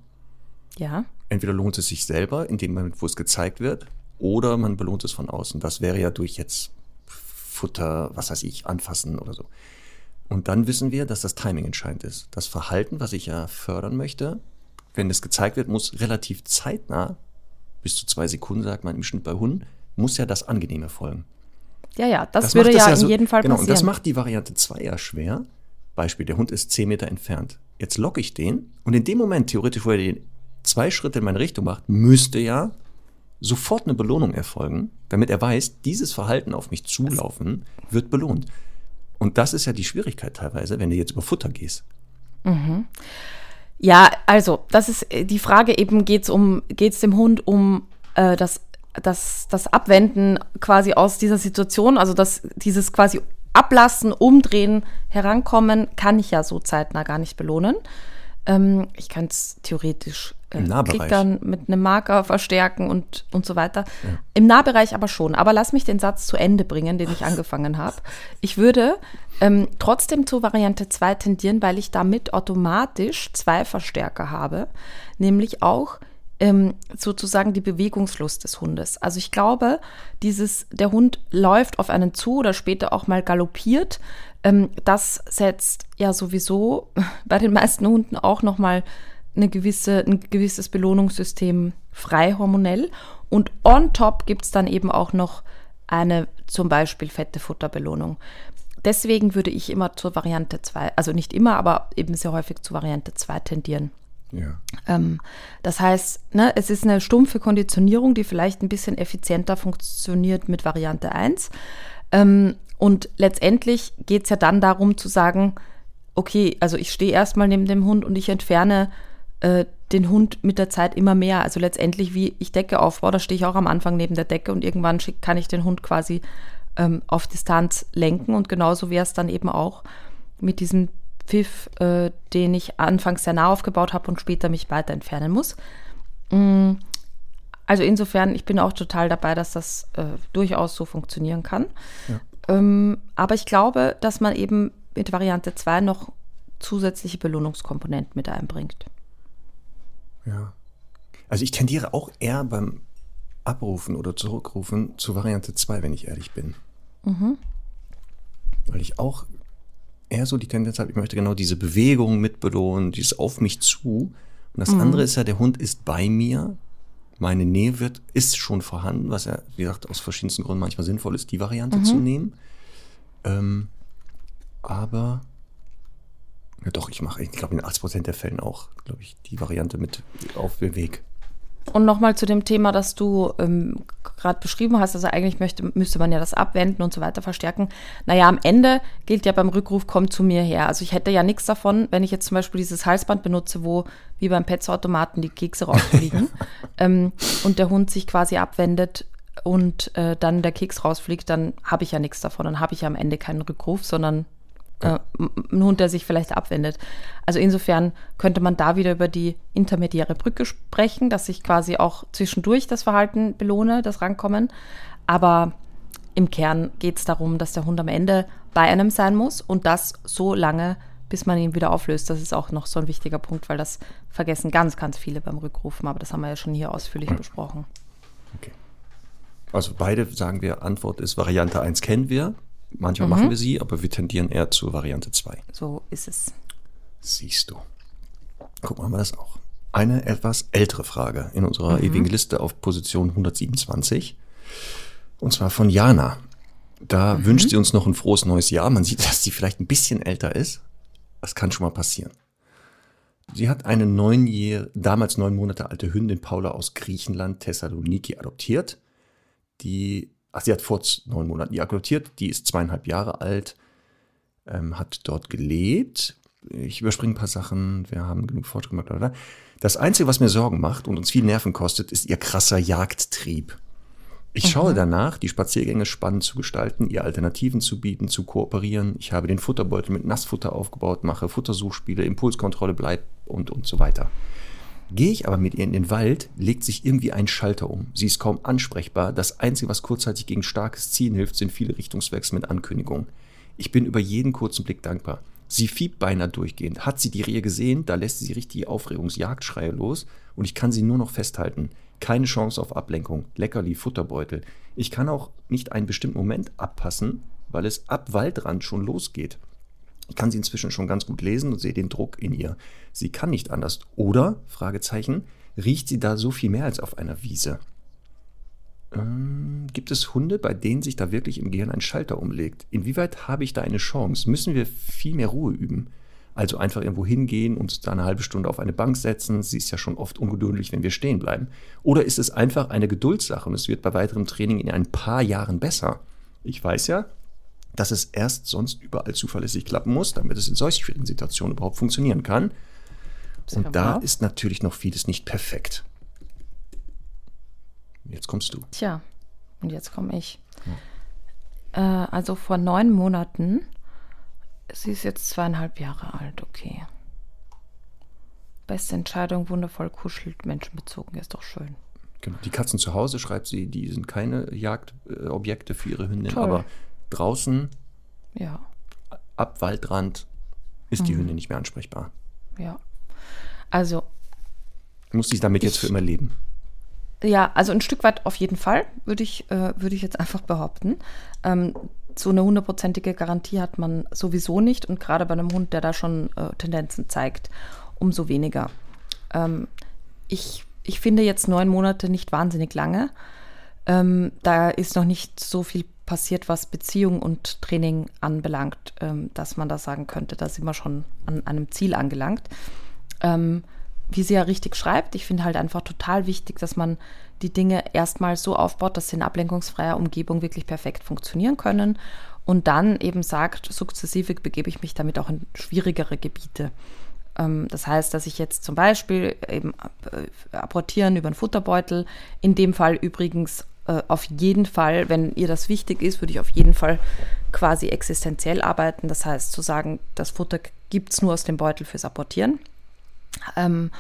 Ja, Entweder lohnt es sich selber, in dem Moment, wo es gezeigt wird, oder man belohnt es von außen. Das wäre ja durch jetzt Futter, was weiß ich, anfassen oder so. Und dann wissen wir, dass das Timing entscheidend ist. Das Verhalten, was ich ja fördern möchte, wenn es gezeigt wird, muss relativ zeitnah, bis zu zwei Sekunden, sagt man im Schnitt bei Hunden, muss ja das Angenehme folgen. ja, ja, das, Das würde ja in so- jedem Fall genau, passieren. Und das macht die Variante 2 ja schwer. Beispiel, der Hund ist 10 Meter entfernt. Jetzt locke ich den und in dem Moment, theoretisch, wo er den zwei Schritte in meine Richtung macht, müsste ja sofort eine Belohnung erfolgen, damit er weiß, dieses Verhalten auf mich zulaufen wird belohnt. Und das ist ja die Schwierigkeit teilweise, wenn du jetzt über Futter gehst. Ja, also, das ist äh, die Frage eben, geht es um, geht's dem Hund um äh, das, das, das Abwenden quasi aus dieser Situation, also das, dieses quasi Ablassen, Umdrehen, Herankommen, kann ich ja so zeitnah gar nicht belohnen. Ähm, ich kann es theoretisch Nahbereich. klickern, mit einem Marker verstärken und, und so weiter. Im Nahbereich aber schon. Aber lass mich den Satz zu Ende bringen, den ich angefangen habe. Ich würde ähm, trotzdem zur Variante 2 tendieren, weil ich damit automatisch zwei Verstärker habe, nämlich auch ähm, sozusagen die Bewegungslust des Hundes. Also ich glaube, dieses, der Hund läuft auf einen zu oder später auch mal galoppiert. Ähm, das setzt ja sowieso bei den meisten Hunden auch nochmal eine gewisse, ein gewisses Belohnungssystem frei hormonell. Und on top gibt es dann eben auch noch eine zum Beispiel fette Futterbelohnung. Deswegen würde ich immer zur Variante 2, also nicht immer, aber eben sehr häufig zur Variante 2 tendieren. Ja. Ähm, das heißt, ne, es ist eine stumpfe Konditionierung, die vielleicht ein bisschen effizienter funktioniert mit Variante 1. Ähm, und letztendlich geht es ja dann darum zu sagen, okay, also ich stehe erstmal neben dem Hund und ich entferne äh, den Hund mit der Zeit immer mehr. Also letztendlich, wie ich Decke aufbaue, da stehe ich auch am Anfang neben der Decke und irgendwann kann ich den Hund quasi ähm, auf Distanz lenken. Und genauso wäre es dann eben auch mit diesem Pfiff, äh, den ich anfangs sehr nah aufgebaut habe und später mich weiter entfernen muss. Mm, Also insofern, ich bin auch total dabei, dass das äh, durchaus so funktionieren kann. Ähm, aber ich glaube, dass man eben mit Variante 2 noch zusätzliche Belohnungskomponenten mit einbringt. Ja. Also ich tendiere auch eher beim Abrufen oder Zurückrufen zu Variante 2, wenn ich ehrlich bin. Weil ich auch eher so die Tendenz habe, ich möchte genau diese Bewegung mitbelohnen, dieses auf mich zu. Und das andere ist ja, der Hund ist bei mir. Meine Nähe wird, ist schon vorhanden, was ja, wie gesagt, aus verschiedensten Gründen manchmal sinnvoll ist, die Variante zu nehmen. Ähm, aber ja doch, ich mache, ich glaube, in 80% der Fällen auch, glaube ich, die Variante mit auf dem Weg. Und nochmal zu dem Thema, das du ähm, gerade beschrieben hast, also eigentlich möchte, müsste man ja das Abwenden und so weiter verstärken. Naja, am Ende gilt ja beim Rückruf, komm zu mir her. Also ich hätte ja nichts davon, wenn ich jetzt zum Beispiel dieses Halsband benutze, wo wie beim Pets-Automaten die Kekse rausfliegen ähm, und der Hund sich quasi abwendet und äh, dann der Keks rausfliegt, dann habe ich ja nichts davon. Dann habe ich ja am Ende keinen Rückruf, sondern äh, ein Hund, der sich vielleicht abwendet. Also insofern könnte man da wieder über die intermediäre Brücke sprechen, dass ich quasi auch zwischendurch das Verhalten belohne, das Rankommen. Aber im Kern geht es darum, dass der Hund am Ende bei einem sein muss und das so lange, bis man ihn wieder auflöst. Das ist auch noch so ein wichtiger Punkt, weil das vergessen ganz, ganz viele beim Rückrufen. Aber das haben wir ja schon hier ausführlich besprochen. Okay. Also beide sagen wir, Antwort ist Variante 1 kennen wir. Manchmal machen wir sie, aber wir tendieren eher zur Variante 2. So ist es. Siehst du. Guck mal, haben wir das auch. Eine etwas ältere Frage in unserer ewigen Liste auf Position 127. Und zwar von Jana. Da wünscht sie uns noch ein frohes neues Jahr. Man sieht, dass sie vielleicht ein bisschen älter ist. Das kann schon mal passieren. Sie hat eine neunjähr, damals neun Monate alte Hündin Paula aus Griechenland, Thessaloniki, adoptiert. Die, ach, sie hat vor neun Monaten die adoptiert. Die ist zweieinhalb Jahre alt, ähm, hat dort gelebt. Ich überspringe ein paar Sachen. Wir haben genug Fortschritt gemacht. bla, bla, bla. Das Einzige, was mir Sorgen macht und uns viel Nerven kostet, ist ihr krasser Jagdtrieb. Ich schaue danach, die Spaziergänge spannend zu gestalten, ihr Alternativen zu bieten, zu kooperieren. Ich habe den Futterbeutel mit Nassfutter aufgebaut, mache Futtersuchspiele, Impulskontrolle bleibt und, und so weiter. Gehe ich aber mit ihr in den Wald, legt sich irgendwie ein Schalter um. Sie ist kaum ansprechbar. Das Einzige, was kurzzeitig gegen starkes Ziehen hilft, sind viele Richtungswechsel mit Ankündigungen. Ich bin über jeden kurzen Blick dankbar. Sie fiebt beinahe durchgehend. Hat sie die Rehe gesehen, da lässt sie richtig Aufregungsjagdschreie los und ich kann sie nur noch festhalten. Keine Chance auf Ablenkung. Leckerli, Futterbeutel. Ich kann auch nicht einen bestimmten Moment abpassen, weil es ab Waldrand schon losgeht. Ich kann sie inzwischen schon ganz gut lesen und sehe den Druck in ihr. Sie kann nicht anders. Oder, Fragezeichen, riecht sie da so viel mehr als auf einer Wiese? Ähm, gibt es Hunde, bei denen sich da wirklich im Gehirn ein Schalter umlegt? Inwieweit habe ich da eine Chance? Müssen wir viel mehr Ruhe üben? Also einfach irgendwo hingehen und uns da eine halbe Stunde auf eine Bank setzen. Sie ist ja schon oft ungeduldig, wenn wir stehen bleiben. Oder ist es einfach eine Geduldssache und es wird bei weiterem Training in ein paar Jahren besser? Ich weiß ja, dass es erst sonst überall zuverlässig klappen muss, damit es in solch schwierigen Situationen überhaupt funktionieren kann. Und da ist natürlich noch vieles nicht perfekt. Jetzt kommst du. Tja, und jetzt komme ich. Ja. Äh, also vor neun Monaten, sie ist jetzt zweieinhalb Jahre alt, okay. Beste Entscheidung, wundervoll kuschelt, menschenbezogen, ist doch schön. Genau. Die Katzen zu Hause, schreibt sie, die sind keine Jagdobjekte für ihre Hündin, Toll. aber draußen, ja. ab Waldrand, ist mhm. die Hündin nicht mehr ansprechbar. Ja. Also. Muss sie damit ich, jetzt für immer leben? Ja, also ein Stück weit auf jeden Fall, würde ich, äh, würde ich jetzt einfach behaupten. Ähm, so eine hundertprozentige Garantie hat man sowieso nicht und gerade bei einem Hund, der da schon äh, Tendenzen zeigt, umso weniger. Ähm, ich, ich finde jetzt neun Monate nicht wahnsinnig lange. Ähm, da ist noch nicht so viel passiert, was Beziehung und Training anbelangt, ähm, dass man da sagen könnte, da sind wir schon an einem Ziel angelangt. Ähm, wie sie ja richtig schreibt, ich finde halt einfach total wichtig, dass man die Dinge erstmal so aufbaut, dass sie in ablenkungsfreier Umgebung wirklich perfekt funktionieren können und dann eben sagt, sukzessive begebe ich mich damit auch in schwierigere Gebiete. Ähm, das heißt, dass ich jetzt zum Beispiel eben äh, apportieren über einen Futterbeutel, in dem Fall übrigens äh, auf jeden Fall, wenn ihr das wichtig ist, würde ich auf jeden Fall quasi existenziell arbeiten. Das heißt, zu sagen, das Futter gibt es nur aus dem Beutel fürs Apportieren. Ähm,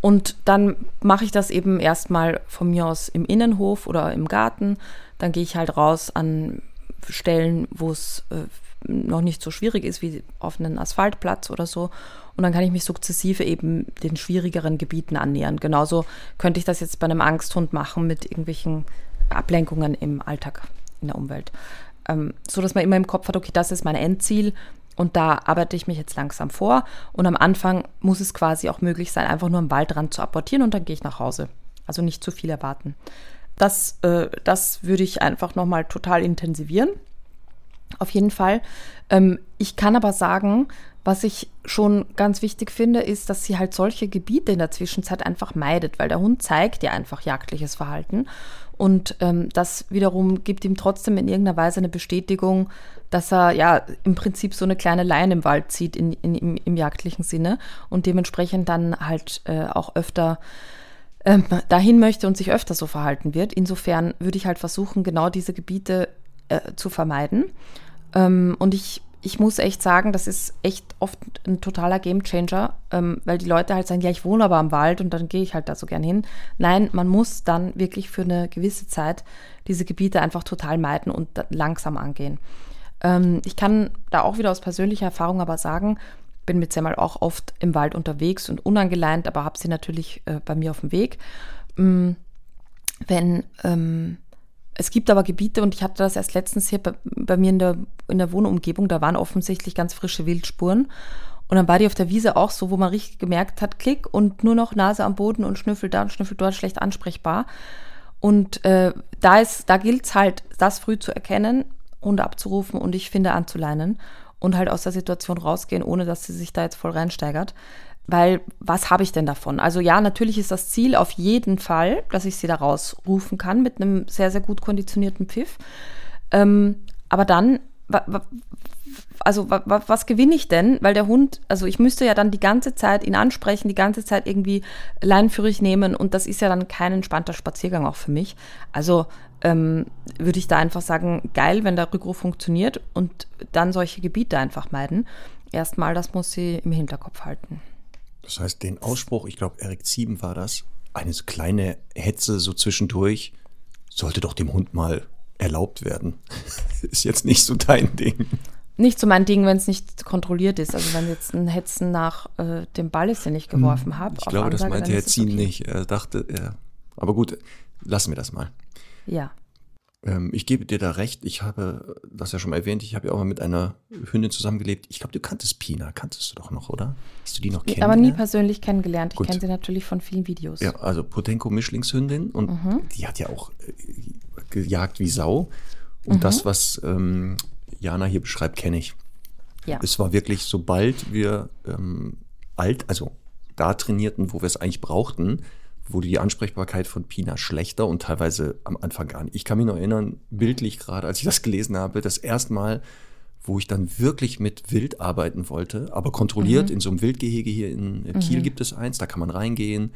und dann mache ich das eben erstmal von mir aus im Innenhof oder im Garten. Dann gehe ich halt raus an Stellen, wo es äh, noch nicht so schwierig ist wie auf einem Asphaltplatz oder so. Und dann kann ich mich sukzessive eben den schwierigeren Gebieten annähern. Genauso könnte ich das jetzt bei einem Angsthund machen mit irgendwelchen Ablenkungen im Alltag, in der Umwelt. Ähm, so dass man immer im Kopf hat, okay, das ist mein Endziel und da arbeite ich mich jetzt langsam vor. Und am Anfang muss es quasi auch möglich sein, einfach nur am Waldrand zu apportieren und dann gehe ich nach Hause. Also nicht zu viel erwarten. Das, äh, das würde ich einfach nochmal total intensivieren. Auf jeden Fall. Ähm, ich kann aber sagen, was ich schon ganz wichtig finde, ist, dass sie halt solche Gebiete in der Zwischenzeit einfach meidet, weil der Hund zeigt ja einfach jagdliches Verhalten. Und ähm, das wiederum gibt ihm trotzdem in irgendeiner Weise eine Bestätigung, dass er ja im Prinzip so eine kleine Leine im Wald zieht in, in, im, im jagdlichen Sinne und dementsprechend dann halt äh, auch öfter ähm, dahin möchte und sich öfter so verhalten wird. Insofern würde ich halt versuchen, genau diese Gebiete äh, zu vermeiden. Ähm, und ich, ich muss echt sagen, das ist echt oft ein totaler Gamechanger, ähm, weil die Leute halt sagen, ja, ich wohne aber am Wald und dann gehe ich halt da so gern hin. Nein, man muss dann wirklich für eine gewisse Zeit diese Gebiete einfach total meiden und langsam angehen. Ähm, ich kann da auch wieder aus persönlicher Erfahrung aber sagen, bin mit Semmel auch oft im Wald unterwegs und unangeleint, aber habe sie natürlich äh, bei mir auf dem Weg. Ähm, wenn ähm, es gibt aber Gebiete, und ich hatte das erst letztens hier bei, bei, mir in der, in der Wohnumgebung, da waren offensichtlich ganz frische Wildspuren. Und dann war die auf der Wiese auch so, wo man richtig gemerkt hat, Klick und nur noch Nase am Boden und schnüffelt da und schnüffelt dort schlecht ansprechbar. Und äh, da da gilt es halt, das früh zu erkennen Hunde abzurufen und ich finde anzuleinen und halt aus der Situation rausgehen, ohne dass sie sich da jetzt voll reinsteigert. Weil was habe ich denn davon? Also ja, natürlich ist das Ziel auf jeden Fall, dass ich sie da rausrufen kann mit einem sehr, sehr gut konditionierten Pfiff. Ähm, aber dann, also was gewinne ich denn? Weil der Hund, also ich müsste ja dann die ganze Zeit ihn ansprechen, die ganze Zeit irgendwie leinführig nehmen und das ist ja dann kein entspannter Spaziergang auch für mich. Also ähm, würde ich da einfach sagen, geil, wenn der Rückruf funktioniert und dann solche Gebiete einfach meiden. Erstmal, das muss sie im Hinterkopf halten. Das heißt, den Ausspruch, ich glaube, Erik Sieben war das, eine kleine Hetze so zwischendurch, sollte doch dem Hund mal erlaubt werden. ist jetzt nicht so dein Ding. Nicht so mein Ding, wenn es nicht kontrolliert ist. Also wenn jetzt ein Hetzen nach äh, dem Ball ist, den ich geworfen hm, habe. Ich glaube, Ansage, das meinte Herr Zien okay. nicht. Er dachte, ja. Aber gut, lassen wir das mal. Ja. Ähm, ich gebe dir da recht. Ich habe, das ja schon mal erwähnt, ich habe ja auch mal mit einer Hündin zusammengelebt. Ich glaube, du kanntest Pina. Kanntest du doch noch, oder? Hast du die noch kennengelernt? Aber nie persönlich kennengelernt. Ich kenne sie natürlich von vielen Videos. Ja, also Potenko-Mischlingshündin. Und mhm. die hat ja auch äh, gejagt wie Sau. Und mhm. das, was ähm, Jana hier beschreibt, kenne ich. Ja. Es war wirklich, sobald wir ähm, alt, also da trainierten, wo wir es eigentlich brauchten, wurde die Ansprechbarkeit von Pina schlechter und teilweise am Anfang gar nicht. Ich kann mich noch erinnern, bildlich gerade, als ich das gelesen habe, das erste Mal, wo ich dann wirklich mit Wild arbeiten wollte, aber kontrolliert in so einem Wildgehege hier in Kiel gibt es eins, da kann man reingehen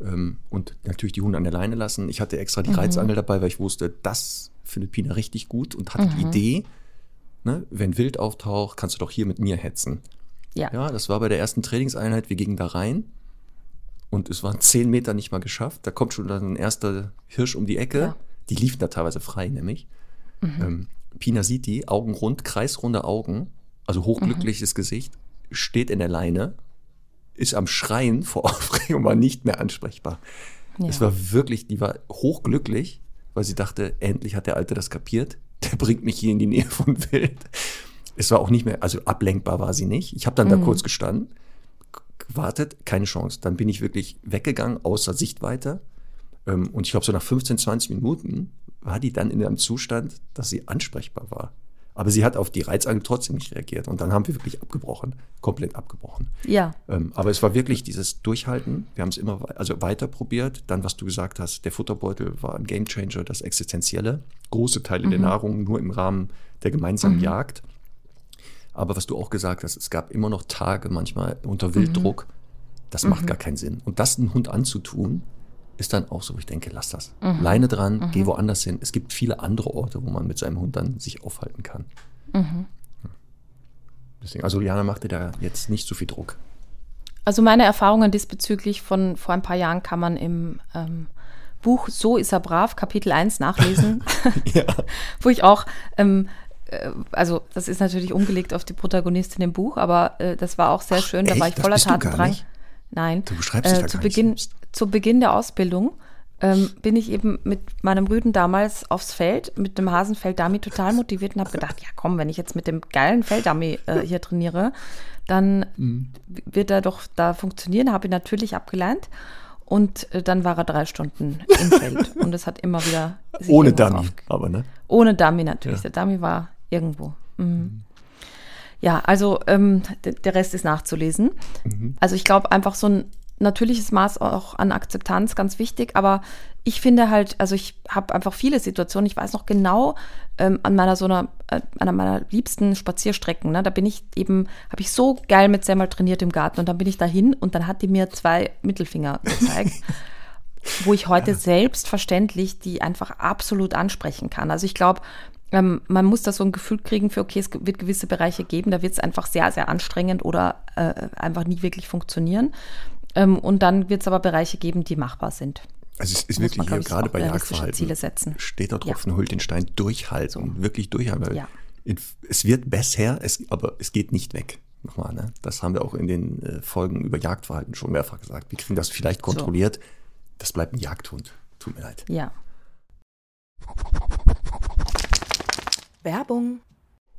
ähm, und natürlich die Hunde an der Leine lassen. Ich hatte extra die Reizangel dabei, weil ich wusste, das findet Pina richtig gut und hatte die Idee, ne, wenn Wild auftaucht, kannst du doch hier mit mir hetzen. Ja. Ja, das war bei der ersten Trainingseinheit, wir gingen da rein und es waren zehn Meter nicht mal geschafft. Da kommt schon dann ein erster Hirsch um die Ecke. Ja. Die liefen da teilweise frei, nämlich. Ähm, Pina sieht die, Augen rund, kreisrunde Augen, also hochglückliches Gesicht, steht in der Leine, ist am Schreien vor Aufregung, war nicht mehr ansprechbar. Ja. Es war wirklich, die war hochglücklich, weil sie dachte, endlich hat der Alte das kapiert. Der bringt mich hier in die Nähe von Wild. Es war auch nicht mehr, also ablenkbar war sie nicht. Ich habe dann da kurz gestanden, gewartet, keine Chance. Dann bin ich wirklich weggegangen, außer Sichtweite. Ähm, Und ich glaube, so nach 15, 20 Minuten war die dann in einem Zustand, dass sie ansprechbar war. Aber sie hat auf die Reizangel trotzdem nicht reagiert. Und dann haben wir wirklich abgebrochen, komplett abgebrochen. Ja. Ähm, aber es war wirklich dieses Durchhalten. Wir haben es immer wei- also weiter probiert. Dann, was du gesagt hast, der Futterbeutel war ein Gamechanger, das Existenzielle. Große Teile der Nahrung nur im Rahmen der gemeinsamen Jagd. Aber was du auch gesagt hast, es gab immer noch Tage manchmal unter Wilddruck. Das macht gar keinen Sinn. Und das einem Hund anzutun, ist dann auch so, wo ich denke, lass das. Leine dran, geh woanders hin. Es gibt viele andere Orte, wo man mit seinem Hund dann sich aufhalten kann. Ja. Deswegen, also Jana machte da jetzt nicht so viel Druck. Also meine Erfahrungen diesbezüglich von vor ein paar Jahren kann man im ähm, Buch So ist er brav, Kapitel 1 nachlesen, Ja. wo ich auch, ähm, äh, also das ist natürlich umgelegt auf die Protagonistin im Buch, aber äh, das war auch sehr schön, da war echt? ich Das voller Tatendrang. nicht? Nein, Du beschreibst dich äh, da zu nicht Beginn, selbst. zu Beginn der Ausbildung ähm, bin ich eben mit meinem Rüden damals aufs Feld, mit dem Hasenfelddummy total motiviert und habe gedacht, ja komm, wenn ich jetzt mit dem geilen Felddummy äh, hier trainiere, dann Mhm. wird er doch da funktionieren. Habe ihn natürlich abgelernt und äh, dann war er drei Stunden im Feld und es hat immer wieder Ohne Dummy, aber ne? ohne Dummy natürlich. Ja. Der Dummy war irgendwo. Mhm. Ja, also ähm, der Rest ist nachzulesen. Mhm. Also ich glaube einfach so ein natürliches Maß auch an Akzeptanz ganz wichtig, aber ich finde halt, also ich habe einfach viele Situationen, ich weiß noch genau ähm, an meiner so einer, äh, einer meiner liebsten Spazierstrecken, ne, da bin ich eben, habe ich so geil mit Semmel trainiert im Garten und dann bin ich dahin und dann hat die mir zwei Mittelfinger gezeigt wo ich heute selbstverständlich die einfach absolut ansprechen kann. Also ich glaube, ähm, man muss da so ein Gefühl kriegen für, okay, es wird gewisse Bereiche geben, da wird es einfach sehr, sehr anstrengend oder äh, einfach nie wirklich funktionieren. Ähm, und dann wird es aber Bereiche geben, die machbar sind. Also es ist wirklich man, hier gerade bei Jagdverhalten. Ziele setzen. Steht da Tropfen holt den Stein durchhalten, wirklich durchhalten. Ja. Es wird besser, es, aber es geht nicht weg. Nochmal, ne? Das haben wir auch in den äh, Folgen über Jagdverhalten schon mehrfach gesagt. Wir kriegen das vielleicht kontrolliert. Das bleibt ein Jagdhund. Tut mir leid. Ja. Werbung.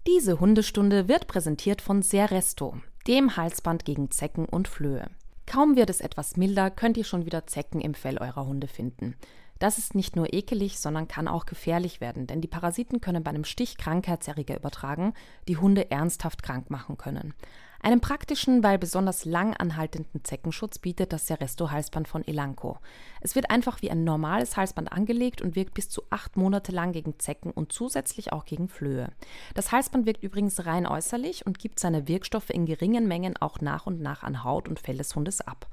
Diese Hundestunde wird präsentiert von Seresto, dem Halsband gegen Zecken und Flöhe. Kaum wird es etwas milder, könnt ihr schon wieder Zecken im Fell eurer Hunde finden. Das ist nicht nur ekelig, sondern kann auch gefährlich werden, denn die Parasiten können bei einem Stich Krankheitserreger übertragen, die Hunde ernsthaft krank machen können. Einen praktischen, weil besonders lang anhaltenden Zeckenschutz bietet das Seresto-Halsband von Elanco. Es wird einfach wie ein normales Halsband angelegt und wirkt bis zu acht Monate lang gegen Zecken und zusätzlich auch gegen Flöhe. Das Halsband wirkt übrigens rein äußerlich und gibt seine Wirkstoffe in geringen Mengen auch nach und nach an Haut und Fell des Hundes ab.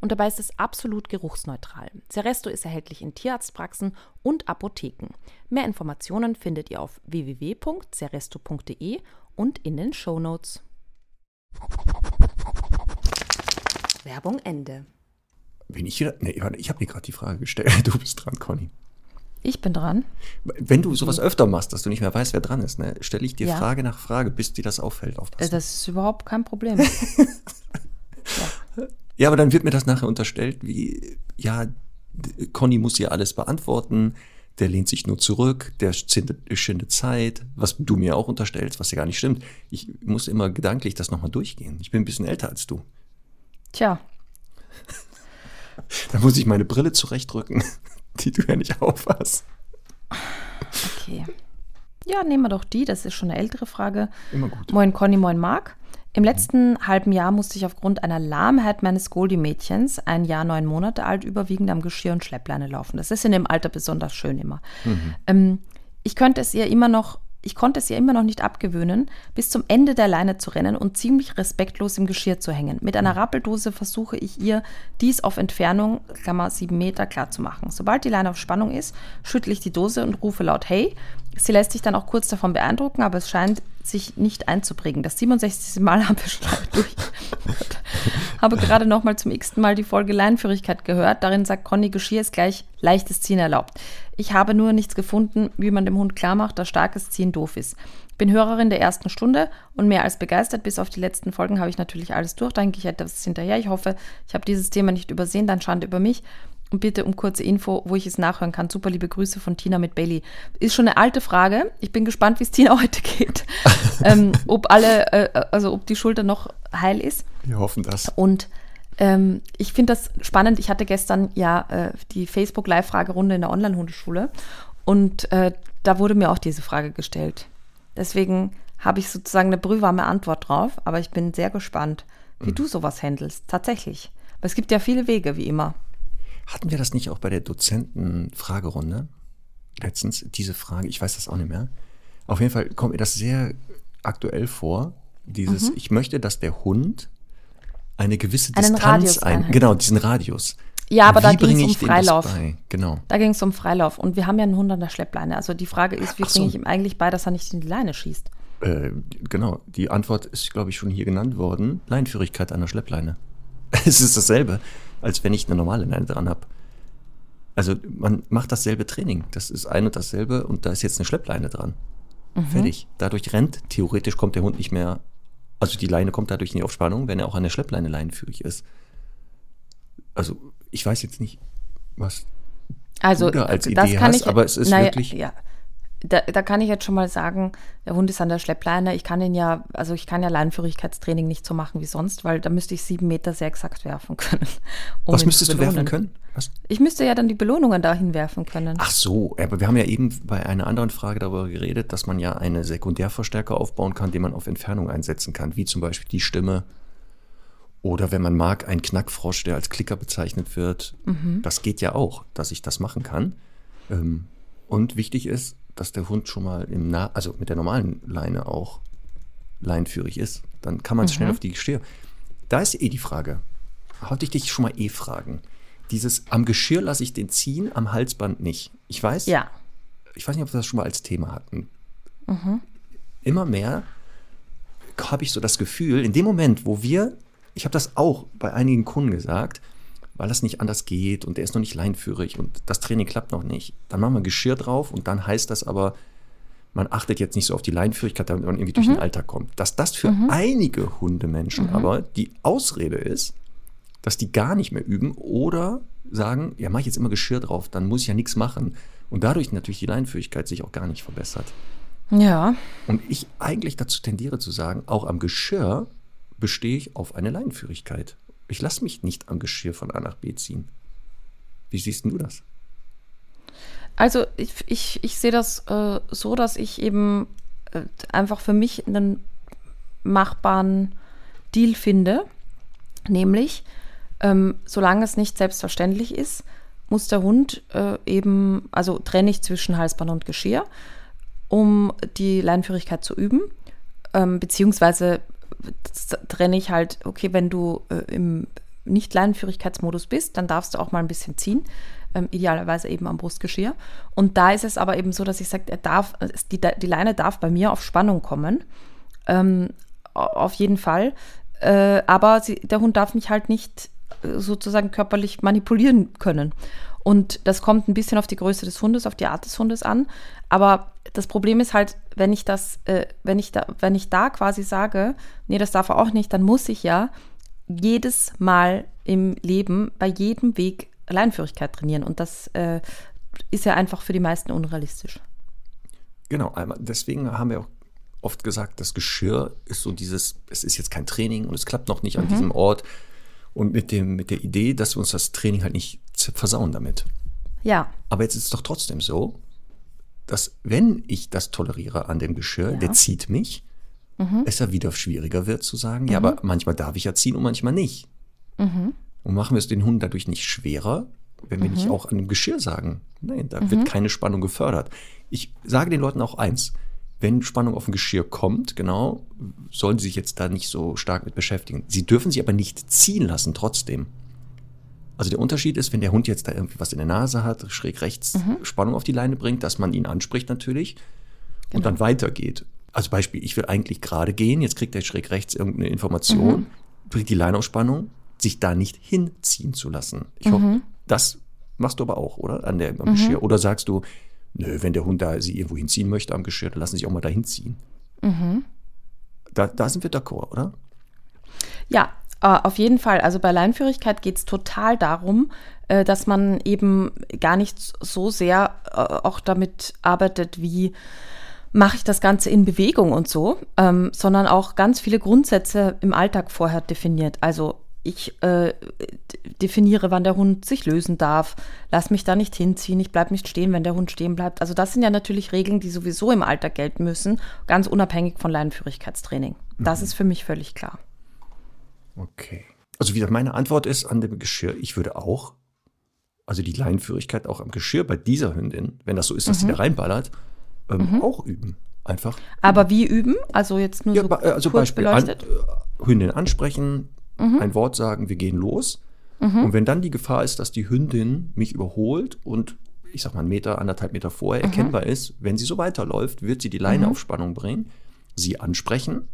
Und dabei ist es absolut geruchsneutral. Seresto ist erhältlich in Tierarztpraxen und Apotheken. Mehr Informationen findet ihr auf www.seresto.de und in den Shownotes. Werbung Ende. Bin ich wieder? Nee, ich habe dir gerade die Frage gestellt. Du bist dran, Conny. Ich bin dran. Wenn du sowas öfter machst, dass du nicht mehr weißt, wer dran ist, ne, stelle ich dir Ja. Frage nach Frage, bis dir das auffällt. Äh, Aufpassen. Das ist überhaupt kein Problem. Ja, aber dann wird mir das nachher unterstellt, wie, ja, Conny muss hier alles beantworten, der lehnt sich nur zurück, der schindet, schindet Zeit, was du mir auch unterstellst, was ja gar nicht stimmt. Ich muss immer gedanklich das nochmal durchgehen. Ich bin ein bisschen älter als du. Tja, Da muss ich meine Brille zurechtrücken, die du ja nicht aufhast. okay. Ja, nehmen wir doch die. Das ist schon eine ältere Frage. Immer gut. Moin Conny, moin Marc. Im letzten halben Jahr musste ich aufgrund einer Lahmheit meines Goldie-Mädchens, ein Jahr neun Monate alt, überwiegend am Geschirr und Schleppleine laufen. Das ist in dem Alter besonders schön immer. Ähm, ich könnte es ihr immer noch Ich konnte es ihr immer noch nicht abgewöhnen, bis zum Ende der Leine zu rennen und ziemlich respektlos im Geschirr zu hängen. Mit einer Rappeldose versuche ich ihr, dies auf Entfernung, Klammer 7 Meter, klarzumachen. Sobald die Leine auf Spannung ist, schüttle ich die Dose und rufe laut Hey. Sie lässt sich dann auch kurz davon beeindrucken, aber es scheint sich nicht einzuprägen. Das 67. Mal haben wir schon durch. Habe gerade noch mal zum x Mal die Folge Leinführigkeit gehört. Darin sagt Conny, Geschirr ist gleich leichtes Ziehen erlaubt. Ich habe nur nichts gefunden, wie man dem Hund klar macht, dass starkes Ziehen doof ist. Bin Hörerin der ersten Stunde und mehr als begeistert. Bis auf die letzten Folgen habe ich natürlich alles durch. Danke ich etwas hinterher. Ich hoffe, ich habe dieses Thema nicht übersehen. Dann Schande über mich. Und bitte um kurze Info, wo ich es nachhören kann. Super liebe Grüße von Tina mit Bailey. Ist schon eine alte Frage. Ich bin gespannt, wie es Tina heute geht. ähm, ob alle, äh, also ob die Schulter noch heil ist. Wir hoffen das. Und ähm, ich finde das spannend. Ich hatte gestern ja äh, die Facebook-Live-Fragerunde in der Online-Hundeschule und äh, da wurde mir auch diese Frage gestellt. Deswegen habe ich sozusagen eine brühwarme Antwort drauf, aber ich bin sehr gespannt, wie mhm. du sowas handelst. Tatsächlich. Aber es gibt ja viele Wege, wie immer. Hatten wir das nicht auch bei der Dozenten-Fragerunde? Letztens, diese Frage, ich weiß das auch nicht mehr. Auf jeden Fall kommt mir das sehr aktuell vor. Dieses, mhm. ich möchte, dass der Hund eine gewisse Einen Distanz ein. Genau, diesen Radius. Ja, aber wie da ging es um Freilauf. Genau. Da ging es um Freilauf. Und wir haben ja einen Hund an der Schleppleine. Also die Frage ist, wie bringe ich ihm eigentlich bei, dass er nicht in die Leine schießt? Äh, genau. Die Antwort ist, glaube ich, schon hier genannt worden. Leinführigkeit an der Schleppleine. es ist dasselbe als wenn ich eine normale Leine dran habe. Also man macht dasselbe Training. Das ist ein und dasselbe und da ist jetzt eine Schleppleine dran. Mhm. Fertig. Dadurch rennt, theoretisch kommt der Hund nicht mehr, also die Leine kommt dadurch nicht auf Spannung, wenn er auch an der Schleppleine leinenführig ist. Also ich weiß jetzt nicht, was also, du da als Idee hast, ich, aber es ist naja, wirklich... Ja da, da kann ich jetzt schon mal sagen, der Hund ist an der Schleppleine. Ich kann ihn ja, also ich kann ja Leinführigkeitstraining nicht so machen wie sonst, weil da müsste ich sieben Meter sehr exakt werfen können. Um Was müsstest du werfen können? Was? Ich müsste ja dann die Belohnungen dahin werfen können. Ach so, aber wir haben ja eben bei einer anderen Frage darüber geredet, dass man ja eine Sekundärverstärker aufbauen kann, den man auf Entfernung einsetzen kann, wie zum Beispiel die Stimme oder wenn man mag, ein Knackfrosch, der als Klicker bezeichnet wird. Mhm. Das geht ja auch, dass ich das machen kann. Ähm, und wichtig ist, dass der Hund schon mal im nah also mit der normalen Leine auch leinführig ist, dann kann man es mhm. schnell auf die Geschirr. Da ist eh die Frage. Wollte ich dich schon mal eh fragen. Dieses am Geschirr lasse ich den ziehen, am Halsband nicht. Ich weiß, ja. ich weiß nicht, ob wir das schon mal als Thema hatten. Mhm. Immer mehr habe ich so das Gefühl, in dem Moment, wo wir, ich habe das auch bei einigen Kunden gesagt, weil das nicht anders geht und der ist noch nicht leinführig und das Training klappt noch nicht. Dann machen wir Geschirr drauf und dann heißt das aber, man achtet jetzt nicht so auf die Leinführigkeit, damit man irgendwie mhm. durch den Alltag kommt. Dass das für mhm. einige Hundemenschen mhm. aber die Ausrede ist, dass die gar nicht mehr üben oder sagen, ja, mache ich jetzt immer Geschirr drauf, dann muss ich ja nichts machen. Und dadurch natürlich die Leinführigkeit sich auch gar nicht verbessert. Ja. Und ich eigentlich dazu tendiere zu sagen, auch am Geschirr bestehe ich auf eine Leinführigkeit. Ich lasse mich nicht am Geschirr von A nach B ziehen. Wie siehst du das? Also ich, ich, ich sehe das äh, so, dass ich eben äh, einfach für mich einen machbaren Deal finde. Nämlich, ähm, solange es nicht selbstverständlich ist, muss der Hund äh, eben, also trenne ich zwischen Halsband und Geschirr, um die Leinführigkeit zu üben. Ähm, beziehungsweise trenne ich halt, okay, wenn du äh, im Nicht-Leinenführigkeitsmodus bist, dann darfst du auch mal ein bisschen ziehen. Ähm, idealerweise eben am Brustgeschirr. Und da ist es aber eben so, dass ich sage, er darf, die, die Leine darf bei mir auf Spannung kommen. Ähm, auf jeden Fall. Äh, aber sie, der Hund darf mich halt nicht sozusagen körperlich manipulieren können. Und das kommt ein bisschen auf die Größe des Hundes, auf die Art des Hundes an. Aber das Problem ist halt, wenn ich das, äh, wenn ich da, wenn ich da quasi sage, nee, das darf er auch nicht, dann muss ich ja jedes Mal im Leben bei jedem Weg Leinführigkeit trainieren. Und das äh, ist ja einfach für die meisten unrealistisch. Genau, deswegen haben wir auch oft gesagt, das Geschirr ist so dieses, es ist jetzt kein Training und es klappt noch nicht an mhm. diesem Ort. Und mit, dem, mit der Idee, dass wir uns das Training halt nicht versauen damit. Ja. Aber jetzt ist es doch trotzdem so, dass wenn ich das toleriere an dem Geschirr, ja. der zieht mich, mhm. es ja wieder schwieriger wird zu sagen, mhm. ja, aber manchmal darf ich ja ziehen und manchmal nicht. Mhm. Und machen wir es den Hunden dadurch nicht schwerer, wenn wir nicht mhm. auch an dem Geschirr sagen, nein, da wird mhm. keine Spannung gefördert. Ich sage den Leuten auch eins, wenn Spannung auf dem Geschirr kommt, genau, sollen sie sich jetzt da nicht so stark mit beschäftigen. Sie dürfen sich aber nicht ziehen lassen trotzdem. Also der Unterschied ist, wenn der Hund jetzt da irgendwie was in der Nase hat, schräg rechts Mhm. Spannung auf die Leine bringt, dass man ihn anspricht natürlich und Genau. dann weitergeht. Also Beispiel, ich will eigentlich gerade gehen, jetzt kriegt er schräg rechts irgendeine Information, Mhm. bringt die Leine auf Spannung, sich da nicht hinziehen zu lassen. Ich Mhm. hoffe, das machst du aber auch, oder? An der, am Geschirr. Oder sagst du, nö, wenn der Hund da sie irgendwo hinziehen möchte am Geschirr, dann lassen sie sich auch mal da hinziehen. Mhm. Da, da sind wir d'accord, oder? Ja, äh, auf jeden Fall. Also bei Leinführigkeit geht es total darum, äh, dass man eben gar nicht so sehr äh, auch damit arbeitet, wie mache ich das Ganze in Bewegung und so, ähm, sondern auch ganz viele Grundsätze im Alltag vorher definiert. Also ich äh, definiere, wann der Hund sich lösen darf, lass mich da nicht hinziehen, ich bleib nicht stehen, wenn der Hund stehen bleibt. Also das sind ja natürlich Regeln, die sowieso im Alltag gelten müssen, ganz unabhängig von Leinenführigkeitstraining. Das ist für mich völlig klar. Okay. Also wieder meine Antwort ist an dem Geschirr, ich würde auch, also die Leinenführigkeit auch am Geschirr bei dieser Hündin, wenn das so ist, dass Mhm. sie da reinballert, ähm, auch üben. Einfach. Aber wie üben? Also jetzt nur Ja, so äh, also kurz Beispiel, an, beleuchtet? äh, Hündin ansprechen, Mhm. ein Wort sagen, wir gehen los. Und wenn dann die Gefahr ist, dass die Hündin mich überholt und ich sag mal einen Meter, anderthalb Meter vorher Mhm. erkennbar ist, wenn sie so weiterläuft, wird sie die Leine auf Spannung bringen, sie ansprechen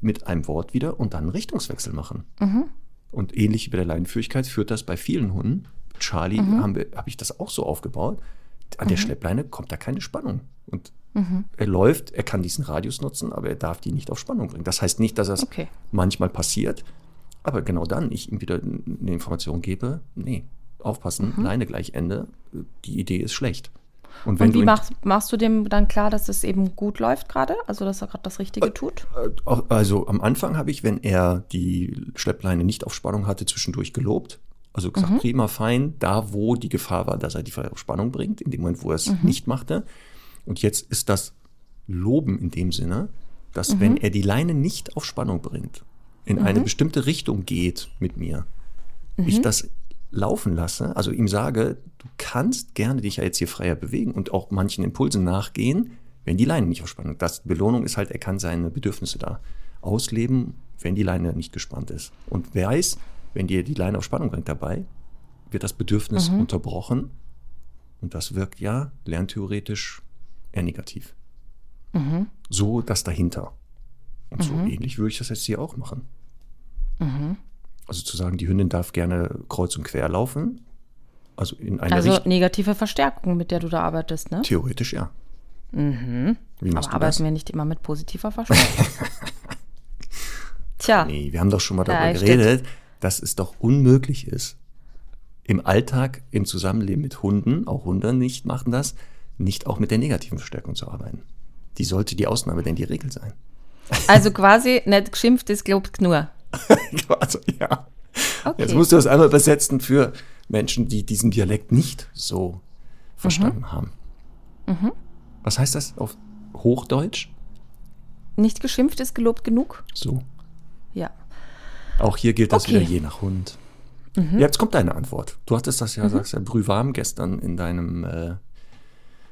mit einem Wort wieder und dann einen Richtungswechsel machen. Mhm. Und ähnlich wie bei der Leinenführigkeit führt das bei vielen Hunden. Charlie Mhm. habe ich das auch so aufgebaut. An der Schleppleine kommt da keine Spannung. Und Mhm. er läuft, er kann diesen Radius nutzen, aber er darf die nicht auf Spannung bringen. Das heißt nicht, dass das Okay. manchmal passiert, aber genau dann ich ihm wieder eine Information gebe, nee, aufpassen, Leine gleich Ende, die Idee ist schlecht. Und Mhm. Und wie machst, machst du dem dann klar, dass es eben gut läuft gerade? Also dass er gerade das Richtige tut? Äh, Also am Anfang habe ich, wenn er die Schleppleine nicht auf Spannung hatte, zwischendurch gelobt. Also gesagt, Mhm. prima, fein, da wo die Gefahr war, dass er die auf Spannung bringt, in dem Moment, wo er es Mhm. nicht machte. Und jetzt ist das Loben in dem Sinne, dass Mhm. wenn er die Leine nicht auf Spannung bringt, in eine bestimmte Richtung geht mit mir, Mhm. ich das laufen lasse, also ihm sage, du kannst gerne dich ja jetzt hier freier bewegen und auch manchen Impulsen nachgehen, wenn die Leine nicht auf Spannung. Das die Belohnung ist halt, er kann seine Bedürfnisse da ausleben, wenn die Leine nicht gespannt ist. Und wer weiß, wenn dir die Leine auf Spannung bringt dabei, wird das Bedürfnis unterbrochen und das wirkt ja lerntheoretisch eher negativ. So das dahinter. Und so ähnlich würde ich das jetzt hier auch machen. Also zu sagen, die Hündin darf gerne kreuz und quer laufen. Also in eine Also Richtung. negative Verstärkung, mit der du da arbeitest, ne? Theoretisch ja. Wie Aber machst du arbeiten das? wir nicht immer mit positiver Verstärkung? Tja, Nee, wir haben doch schon mal Ja, darüber stimmt. geredet, dass es doch unmöglich ist, im Alltag, im Zusammenleben mit Hunden, auch Hunde nicht machen das, nicht auch mit der negativen Verstärkung zu arbeiten. Die sollte die Ausnahme, denn die Regel sein. also quasi nicht geschimpft ist, glaubt nur. also, ja. Okay. Jetzt musst du das einmal übersetzen für Menschen, die diesen Dialekt nicht so verstanden Mhm. haben. Was heißt das auf Hochdeutsch? Nicht geschimpft ist gelobt genug? So. Ja. Auch hier gilt das Okay. Mhm. wieder je nach Hund. Ja, jetzt kommt deine Antwort. Du hattest das ja, sagst ja, brühwarm gestern in deinem, äh,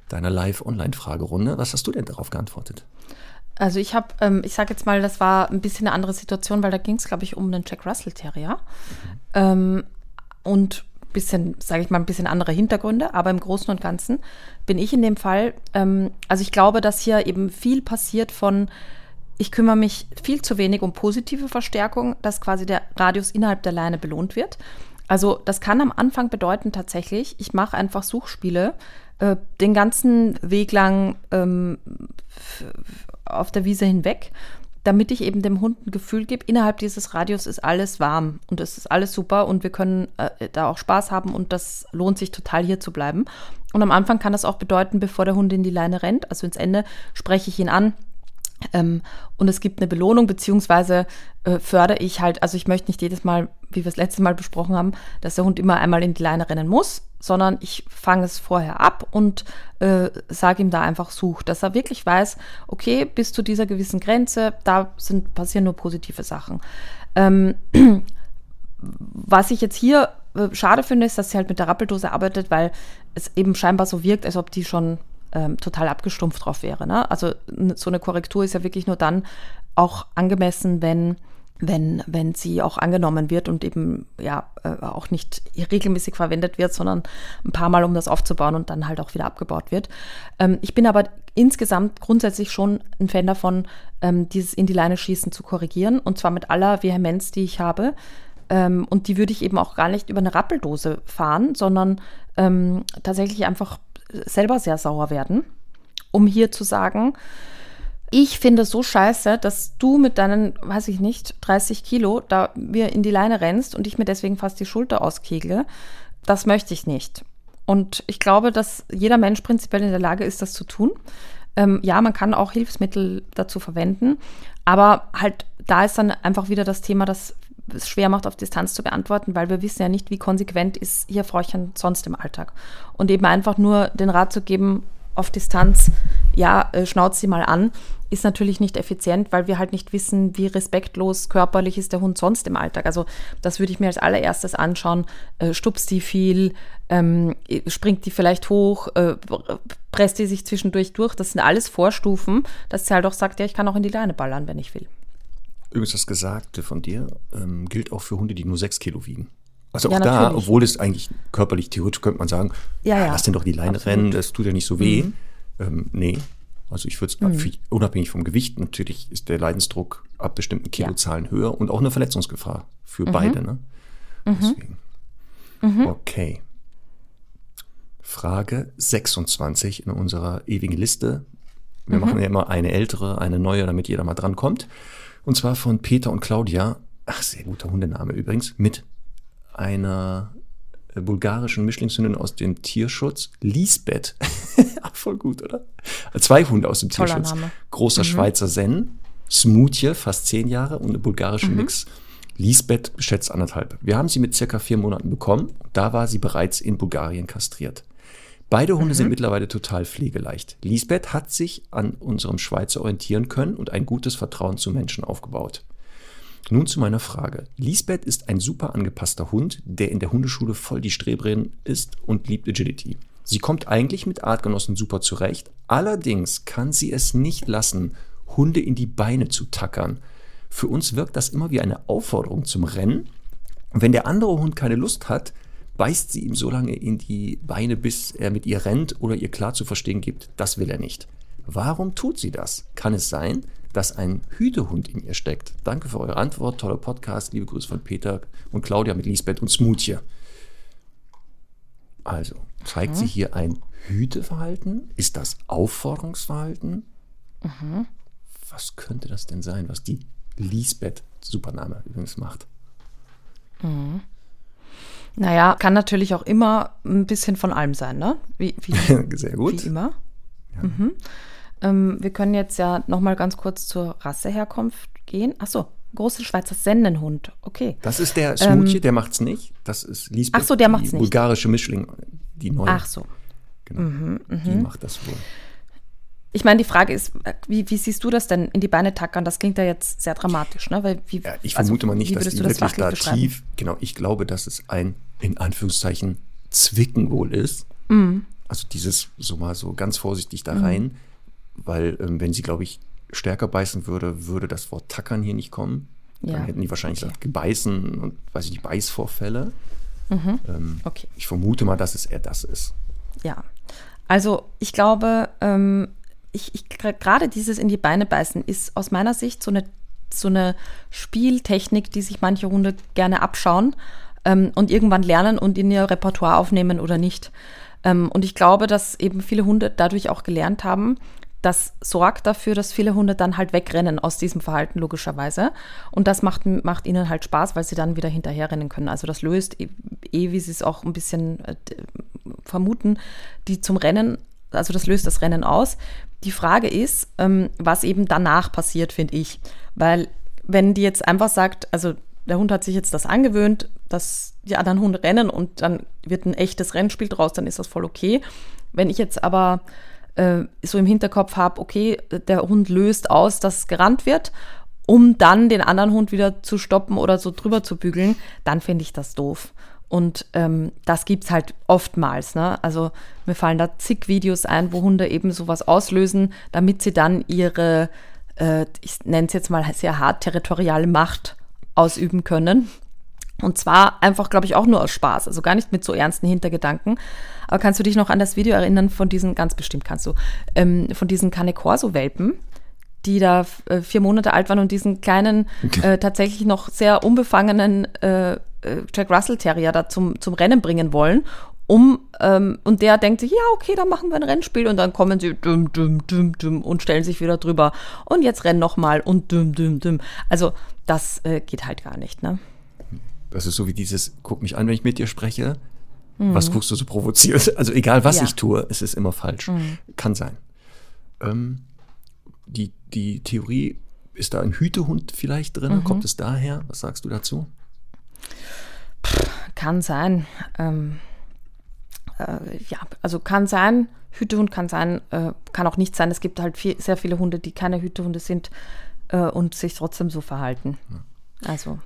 deiner Live-Online-Fragerunde. Was hast du denn darauf geantwortet? Also ich habe, ähm, ich sage jetzt mal, das war ein bisschen eine andere Situation, weil da ging es, glaube ich, um einen Jack Russell Terrier. Ähm, und bisschen, sage ich mal, ein bisschen andere Hintergründe, aber im Großen und Ganzen bin ich in dem Fall, ähm, also ich glaube, dass hier eben viel passiert von, ich kümmere mich viel zu wenig um positive Verstärkung, dass quasi der Radius innerhalb der Leine belohnt wird. Also das kann am Anfang bedeuten tatsächlich, ich mache einfach Suchspiele äh, den ganzen Weg lang ähm, auf der Wiese hinweg, damit ich eben dem Hund ein Gefühl gebe, innerhalb dieses Radius ist alles warm und es ist alles super und wir können äh, da auch Spaß haben und das lohnt sich total hier zu bleiben. Und am Anfang kann das auch bedeuten, bevor der Hund in die Leine rennt, also ins Ende, spreche ich ihn an, ähm, und es gibt eine Belohnung, beziehungsweise äh, fördere ich halt, also ich möchte nicht jedes Mal, wie wir es letztes Mal besprochen haben, dass der Hund immer einmal in die Leine rennen muss, sondern ich fange es vorher ab und äh, sage ihm da einfach such, dass er wirklich weiß, okay, bis zu dieser gewissen Grenze, da sind, passieren nur positive Sachen. Ähm, was ich jetzt hier äh, schade finde, ist, dass sie halt mit der Rappeldose arbeitet, weil es eben scheinbar so wirkt, als ob die schon ähm, total abgestumpft drauf wäre. Ne? Also so eine Korrektur ist ja wirklich nur dann auch angemessen, wenn wenn, wenn sie auch angenommen wird und eben ja äh, auch nicht regelmäßig verwendet wird, sondern ein paar Mal, um das aufzubauen und dann halt auch wieder abgebaut wird. Ähm, ich bin aber insgesamt grundsätzlich schon ein Fan davon, ähm, dieses in die Leine schießen zu korrigieren und zwar mit aller Vehemenz, die ich habe. Ähm, und die würde ich eben auch gar nicht über eine Rappeldose fahren, sondern ähm, tatsächlich einfach selber sehr sauer werden, um hier zu sagen, ich finde so scheiße, dass du mit deinen, weiß ich nicht, 30 Kilo da mir in die Leine rennst und ich mir deswegen fast die Schulter auskegle. Das möchte ich nicht. Und ich glaube, dass jeder Mensch prinzipiell in der Lage ist, das zu tun. Ähm, ja, man kann auch Hilfsmittel dazu verwenden, aber halt da ist dann einfach wieder das Thema, dass es schwer macht, auf Distanz zu beantworten, weil wir wissen ja nicht, wie konsequent ist Ihr Fräuchen sonst im Alltag. Und eben einfach nur den Rat zu geben, auf Distanz, ja, äh, schnaut sie mal an, ist natürlich nicht effizient, weil wir halt nicht wissen, wie respektlos körperlich ist der Hund sonst im Alltag. Also das würde ich mir als allererstes anschauen. Äh, stupst die viel, ähm, springt die vielleicht hoch, äh, presst die sich zwischendurch durch. Das sind alles Vorstufen, dass sie halt auch sagt, ja, ich kann auch in die Leine ballern, wenn ich will. Übrigens, das Gesagte von dir ähm, gilt auch für Hunde, die nur sechs Kilo wiegen. Also auch ja, da, obwohl es eigentlich körperlich theoretisch könnte man sagen, ja, ja. lass den doch die Leine Absolut. rennen, das tut ja nicht so weh. Mhm. Ähm, nee, also ich würde es mhm. unabhängig vom Gewicht, natürlich ist der Leidensdruck ab bestimmten Kilozahlen höher und auch eine Verletzungsgefahr für mhm. beide. Ne? Mhm. Deswegen. Mhm. Okay. Frage 26 in unserer ewigen Liste. Wir mhm. machen ja immer eine ältere, eine neue, damit jeder mal dran kommt. Und zwar von Peter und Claudia. Ach, sehr guter Hundename übrigens. Mit einer bulgarischen Mischlingshündin aus dem Tierschutz, Lisbeth. Voll gut, oder? Zwei Hunde aus dem Toller Tierschutz. Name. Großer mhm. Schweizer Zen, Smoothie, fast zehn Jahre und eine bulgarische mhm. Mix. Lisbeth schätzt anderthalb. Wir haben sie mit circa vier Monaten bekommen. Da war sie bereits in Bulgarien kastriert. Beide Hunde mhm. sind mittlerweile total pflegeleicht. Lisbeth hat sich an unserem Schweizer orientieren können und ein gutes Vertrauen zu Menschen aufgebaut. Nun zu meiner Frage. Lisbeth ist ein super angepasster Hund, der in der Hundeschule voll die Strebrerin ist und liebt Agility. Sie kommt eigentlich mit Artgenossen super zurecht, allerdings kann sie es nicht lassen, Hunde in die Beine zu tackern. Für uns wirkt das immer wie eine Aufforderung zum Rennen. Wenn der andere Hund keine Lust hat, beißt sie ihm so lange in die Beine, bis er mit ihr rennt oder ihr klar zu verstehen gibt, das will er nicht. Warum tut sie das? Kann es sein, dass ein Hütehund in ihr steckt? Danke für eure Antwort. Toller Podcast. Liebe Grüße von Peter und Claudia mit Lisbeth und Smoothie. Also, zeigt mhm. sich hier ein Hüteverhalten? Ist das Aufforderungsverhalten? Mhm. Was könnte das denn sein, was die Lisbeth, Supername übrigens, macht? Mhm. Naja, kann natürlich auch immer ein bisschen von allem sein, ne? Wie, wie, Sehr gut. Wie immer. Ja. Mhm. Ähm, wir können jetzt ja noch mal ganz kurz zur Rasseherkunft gehen. Ach so, große Schweizer Sennenhund. Okay. Das ist der Smoothie, ähm, der macht's nicht. Das ist Lisbeth, ach so, der macht's die nicht. bulgarische Mischling, die neue. Ach so. Genau. Mhm, die mhm. macht das wohl. Ich meine, die Frage ist, wie, wie, siehst du das denn in die Beine tackern? Das klingt ja jetzt sehr dramatisch, ne? Weil wie, ja, ich also, vermute mal nicht, dass die das wirklich da tief, genau, ich glaube, dass es ein, in Anführungszeichen, Zwicken wohl ist. Mhm. Also dieses so mal so ganz vorsichtig da rein. Weil ähm, wenn sie, glaube ich, stärker beißen würde, würde das Wort Tackern hier nicht kommen. Ja. Dann hätten die wahrscheinlich okay. gesagt, gebeißen und, weiß ich nicht, Beißvorfälle. Mhm. Ähm, okay. Ich vermute mal, dass es eher das ist. Ja, also ich glaube, ähm, ich, ich gerade dieses in die Beine beißen ist aus meiner Sicht so eine, so eine Spieltechnik, die sich manche Hunde gerne abschauen ähm, und irgendwann lernen und in ihr Repertoire aufnehmen oder nicht. Ähm, und ich glaube, dass eben viele Hunde dadurch auch gelernt haben, das sorgt dafür, dass viele Hunde dann halt wegrennen aus diesem Verhalten logischerweise. Und das macht, macht ihnen halt Spaß, weil sie dann wieder hinterherrennen können. Also das löst eh, wie sie es auch ein bisschen äh, vermuten, die zum Rennen, also das löst das Rennen aus. Die Frage ist, ähm, was eben danach passiert, finde ich. Weil wenn die jetzt einfach sagt, also der Hund hat sich jetzt das angewöhnt, dass die anderen Hunde rennen und dann wird ein echtes Rennspiel draus, dann ist das voll okay. Wenn ich jetzt aber äh, so im Hinterkopf habe, okay, der Hund löst aus, dass gerannt wird, um dann den anderen Hund wieder zu stoppen oder so drüber zu bügeln, dann finde ich das doof. Und ähm, das gibt es halt oftmals. Ne? Also mir fallen da zig Videos ein, wo Hunde eben sowas auslösen, damit sie dann ihre, äh, ich nenne es jetzt mal sehr hart, territoriale Macht ausüben können. Und zwar einfach, glaube ich, auch nur aus Spaß, also gar nicht mit so ernsten Hintergedanken. Aber kannst du dich noch an das Video erinnern von diesen, ganz bestimmt kannst du, ähm, von diesen Cane Corso-Welpen, die da äh, vier Monate alt waren und diesen kleinen, äh, tatsächlich noch sehr unbefangenen äh, äh, Jack Russell Terrier da zum, zum Rennen bringen wollen. Um, ähm, und der denkt sich, ja, okay, dann machen wir ein Rennspiel und dann kommen sie düm, düm, düm, düm und stellen sich wieder drüber. Und jetzt rennen nochmal und düm, düm, düm. Also, das äh, geht halt gar nicht, ne? Das ist so wie dieses, guck mich an, wenn ich mit dir spreche. Mhm. Was guckst du so provoziert? Also egal, was ja. ich tue, es ist immer falsch. Mhm. Kann sein. Ähm, die, die Theorie, ist da ein Hütehund vielleicht drin? Mhm. Kommt es daher? Was sagst du dazu? Kann sein. Ähm, äh, ja, also kann sein. Hütehund kann sein, äh, kann auch nicht sein. Es gibt halt viel, sehr viele Hunde, die keine Hütehunde sind äh, und sich trotzdem so verhalten. Also.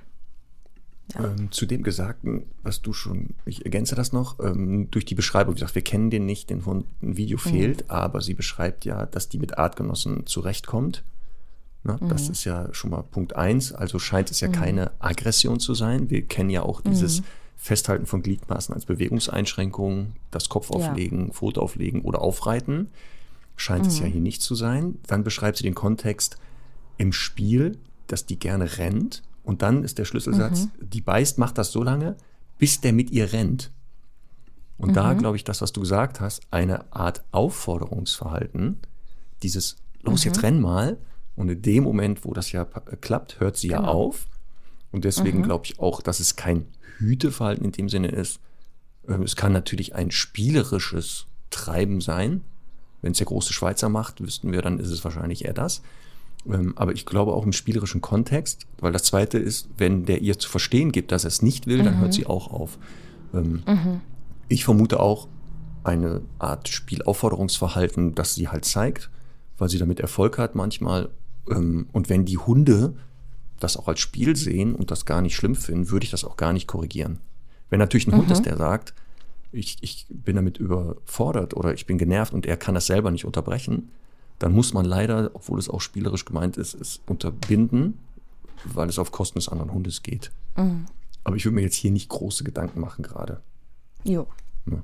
Ja. Ähm, zu dem Gesagten, was du schon, ich ergänze das noch, ähm, durch die Beschreibung, wie gesagt, wir kennen den nicht, den Hund, ein Video mhm. fehlt, aber sie beschreibt ja, dass die mit Artgenossen zurechtkommt. Na, mhm. Das ist ja schon mal Punkt eins. Also scheint es ja mhm. keine Aggression zu sein. Wir kennen ja auch dieses mhm. Festhalten von Gliedmaßen als Bewegungseinschränkung, das Kopfauflegen, ja. Foto auflegen oder Aufreiten. Scheint es ja mhm. hier nicht zu sein. Dann beschreibt sie den Kontext im Spiel, dass die gerne rennt und dann ist der Schlüsselsatz, mhm. die beißt, macht das so lange, bis der mit ihr rennt. Und mhm. da glaube ich, das, was du gesagt hast, eine Art Aufforderungsverhalten, dieses, los, mhm. jetzt renn mal. Und in dem Moment, wo das ja klappt, hört sie genau. ja auf. Und deswegen mhm. glaube ich auch, dass es kein Hüteverhalten in dem Sinne ist. Ähm, es kann natürlich ein spielerisches Treiben sein. Wenn es der große Schweizer macht, wüssten wir, dann ist es wahrscheinlich eher das. Ähm, aber ich glaube auch im spielerischen Kontext, weil das Zweite ist, wenn der ihr zu verstehen gibt, dass er es nicht will, dann mhm. hört sie auch auf. Ähm, mhm. Ich vermute auch eine Art Spielaufforderungsverhalten, das sie halt zeigt, weil sie damit Erfolg hat manchmal. Ähm, und wenn die Hunde das auch als Spiel sehen und das gar nicht schlimm finden, würde ich das auch gar nicht korrigieren. Wenn natürlich ein mhm. Hund ist, der sagt, ich, ich bin damit überfordert oder ich bin genervt und er kann das selber nicht unterbrechen, dann muss man leider, obwohl es auch spielerisch gemeint ist, es unterbinden, weil es auf Kosten des anderen Hundes geht. Mhm. Aber ich würde mir jetzt hier nicht große Gedanken machen gerade. Jo. Ja.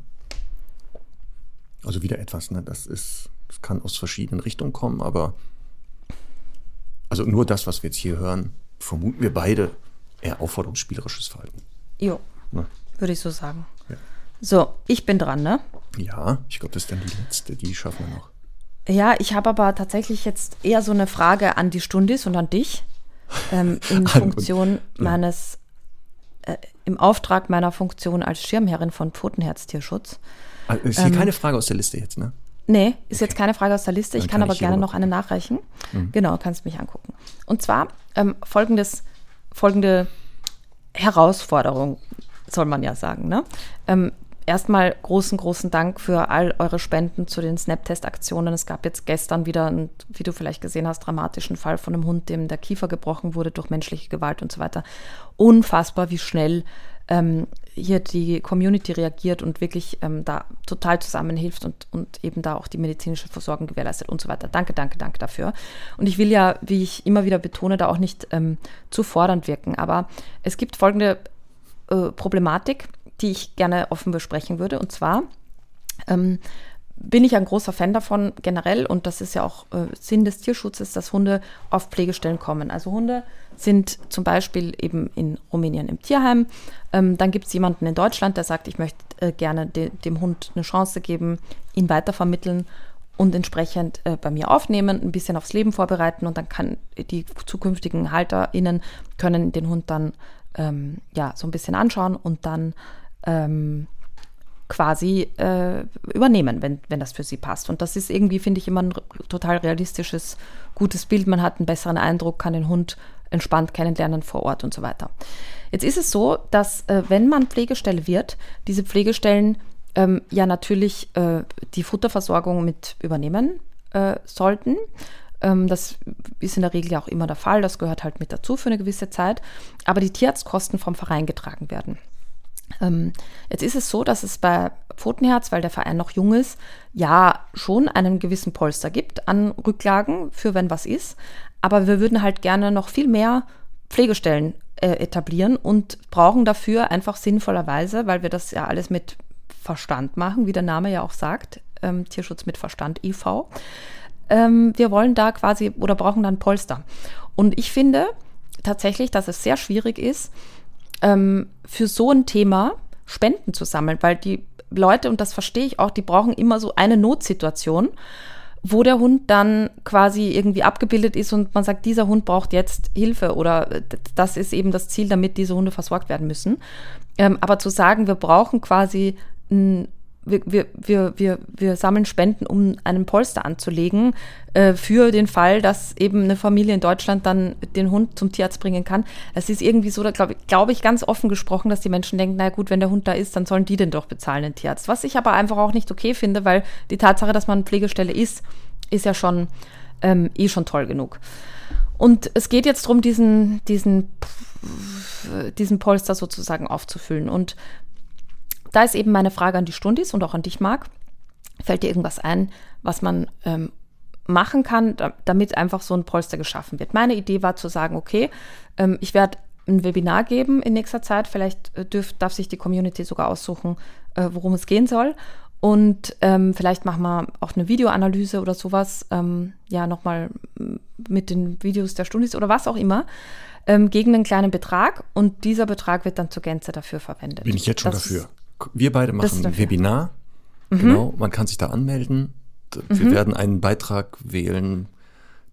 Also wieder etwas, ne? Das ist, das kann aus verschiedenen Richtungen kommen, aber also nur das, was wir jetzt hier hören, vermuten wir beide eher aufforderungsspielerisches Verhalten. Jo. Ja. Würde ich so sagen. Ja. So, ich bin dran, ne? Ja, ich glaube, das ist dann die letzte, die schaffen wir noch. Ja, ich habe aber tatsächlich jetzt eher so eine Frage an die Stundis und an dich. Ähm, in Funktion meines, äh, im Auftrag meiner Funktion als Schirmherrin von Pfotenherztierschutz. Ah, ist hier ähm, keine Frage aus der Liste jetzt, ne? Nee, ist okay. jetzt keine Frage aus der Liste. Ich kann, kann, aber gerne noch eine nachreichen. Mhm. Genau, kannst mich angucken. Und zwar ähm, folgendes, folgende Herausforderung, soll man ja sagen. Ne? Ähm, erstmal großen, großen Dank für all eure Spenden zu den Snap-Test-Aktionen. Es gab jetzt gestern wieder, einen, wie du vielleicht gesehen hast, dramatischen Fall von einem Hund, dem der Kiefer gebrochen wurde durch menschliche Gewalt und so weiter. Unfassbar, wie schnell ähm, hier die Community reagiert und wirklich ähm, da total zusammenhilft und, und eben da auch die medizinische Versorgung gewährleistet und so weiter. Danke, danke, danke dafür. Und ich will ja, wie ich immer wieder betone, da auch nicht ähm, zu fordernd wirken. Aber es gibt folgende äh, Problematik die ich gerne offen besprechen würde. Und zwar ähm, bin ich ein großer Fan davon generell, und das ist ja auch äh, Sinn des Tierschutzes, dass Hunde auf Pflegestellen kommen. Also Hunde sind zum Beispiel eben in Rumänien im Tierheim. Ähm, dann gibt es jemanden in Deutschland, der sagt, ich möchte äh, gerne de dem Hund eine Chance geben, ihn weitervermitteln und entsprechend äh, bei mir aufnehmen, ein bisschen aufs Leben vorbereiten und dann kann die zukünftigen HalterInnen können den Hund dann ähm, ja so ein bisschen anschauen und dann ähm, quasi äh, übernehmen, wenn, wenn das für sie passt. Und das ist irgendwie, finde ich, immer ein total realistisches, gutes Bild. Man hat einen besseren Eindruck, kann den Hund entspannt kennenlernen vor Ort und so weiter. Jetzt ist es so, dass äh, wenn man Pflegestelle wird, diese Pflegestellen ähm, ja natürlich äh, die Futterversorgung mit übernehmen äh, sollten. Ähm, das ist in der Regel ja auch immer der Fall, das gehört halt mit dazu für eine gewisse Zeit. Aber die Tierarztkosten vom Verein getragen werden. Ähm, jetzt ist es so, dass es bei Pfotenherz, weil der Verein noch jung ist, ja schon einen gewissen Polster gibt an Rücklagen für wenn was ist. Aber wir würden halt gerne noch viel mehr Pflegestellen äh, etablieren und brauchen dafür einfach sinnvollerweise, weil wir das ja alles mit Verstand machen, wie der Name ja auch sagt, ähm, Tierschutz mit Verstand e.V. Ähm, wir wollen da quasi oder brauchen dann Polster. Und ich finde tatsächlich, dass es sehr schwierig ist, ähm, für so ein Thema Spenden zu sammeln, weil die Leute, und das verstehe ich auch, die brauchen immer so eine Notsituation, wo der Hund dann quasi irgendwie abgebildet ist und man sagt, dieser Hund braucht jetzt Hilfe oder das ist eben das Ziel, damit diese Hunde versorgt werden müssen. Ähm, aber zu sagen, wir brauchen quasi ein wir, wir, wir, wir, wir sammeln Spenden, um einen Polster anzulegen, äh, für den Fall, dass eben eine Familie in Deutschland dann den Hund zum Tierarzt bringen kann. Es ist irgendwie so, da glaube glaub ich, ganz offen gesprochen, dass die Menschen denken, na gut, wenn der Hund da ist, dann sollen die den doch bezahlen, den Tierarzt. Was ich aber einfach auch nicht okay finde, weil die Tatsache, dass man Pflegestelle ist, ist ja schon ähm, eh schon toll genug. Und es geht jetzt darum, diesen, diesen, diesen Polster sozusagen aufzufüllen. Und da ist eben meine Frage an die Stundis und auch an dich, Marc. Fällt dir irgendwas ein, was man ähm, machen kann, damit einfach so ein Polster geschaffen wird? Meine Idee war zu sagen, okay, ähm, ich werde ein Webinar geben in nächster Zeit. Vielleicht äh, dürf, darf sich die Community sogar aussuchen, äh, worum es gehen soll. Und ähm, vielleicht machen wir auch eine Videoanalyse oder sowas, ähm, ja, nochmal mit den Videos der Stundis oder was auch immer, ähm, gegen einen kleinen Betrag. Und dieser Betrag wird dann zur Gänze dafür verwendet. Bin ich jetzt schon das dafür. Wir beide machen ein Webinar. Mhm. Genau, man kann sich da anmelden. Wir mhm. werden einen Beitrag wählen,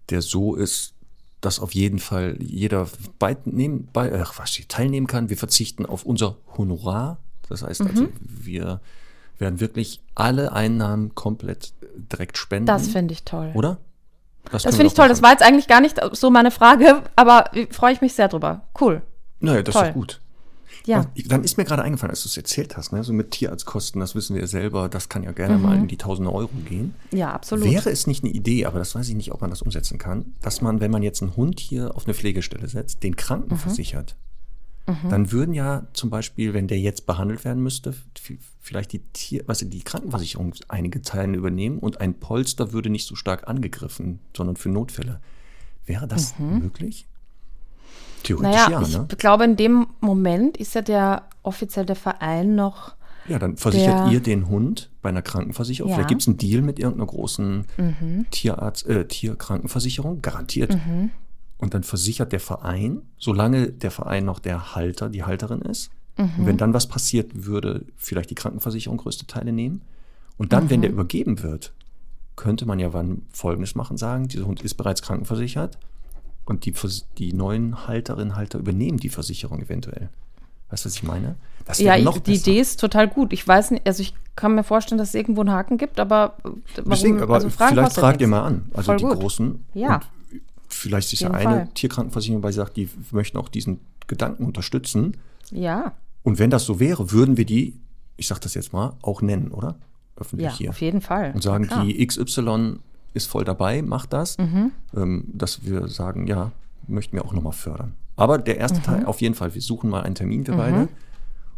der so ist, dass auf jeden Fall jeder bei, nehmen, bei, ach, was, teilnehmen kann. Wir verzichten auf unser Honorar. Das heißt also, mhm. wir werden wirklich alle Einnahmen komplett direkt spenden. Das finde ich toll. Oder? Das, das finde ich toll. Das war jetzt eigentlich gar nicht so meine Frage, aber freue ich mich sehr drüber. Cool. Naja, das toll. ist gut. Ja. dann ist mir gerade eingefallen, als du es erzählt hast, ne, so mit Tierarztkosten, das wissen wir ja selber, das kann ja gerne mhm. mal in die tausende Euro gehen. Ja, absolut. Wäre es nicht eine Idee, aber das weiß ich nicht, ob man das umsetzen kann, dass man, wenn man jetzt einen Hund hier auf eine Pflegestelle setzt, den Kranken mhm. versichert, mhm. dann würden ja zum Beispiel, wenn der jetzt behandelt werden müsste, vielleicht die Tier, was die Krankenversicherung einige Teilen übernehmen und ein Polster würde nicht so stark angegriffen, sondern für Notfälle. Wäre das mhm. möglich? Theoretisch naja, ja, ne? Ich glaube, in dem Moment ist ja der offiziell der Verein noch. Ja, dann versichert ihr den Hund bei einer Krankenversicherung. Ja. Vielleicht gibt es einen Deal mit irgendeiner großen mhm. Tierarzt, äh, Tierkrankenversicherung, garantiert. Mhm. Und dann versichert der Verein, solange der Verein noch der Halter, die Halterin ist. Mhm. Und wenn dann was passiert, würde vielleicht die Krankenversicherung größte Teile nehmen. Und dann, wenn der mhm. übergeben wird, könnte man ja wann Folgendes machen, sagen, dieser Hund ist bereits krankenversichert und die, die neuen Halterinnen Halter übernehmen die Versicherung eventuell. Weißt du, was ich meine? Das ja, noch die besser. Idee ist total gut. Ich weiß nicht, also ich kann mir vorstellen, dass es irgendwo einen Haken gibt, aber warum, Deswegen, aber also vielleicht fragt ihr mal an. Also Voll die gut. Großen. Ja. vielleicht ist ja eine Fall. Tierkrankenversicherung, weil sie sagt, die möchten auch diesen Gedanken unterstützen. Ja. Und wenn das so wäre, würden wir die, ich sag das jetzt mal, auch nennen, oder? Öffentlich ja, hier. auf jeden Fall. Und sagen, die XY ist voll dabei, macht das, mhm. ähm, dass wir sagen, ja, möchten wir auch nochmal fördern. Aber der erste mhm. Teil, auf jeden Fall, wir suchen mal einen Termin für mhm. beide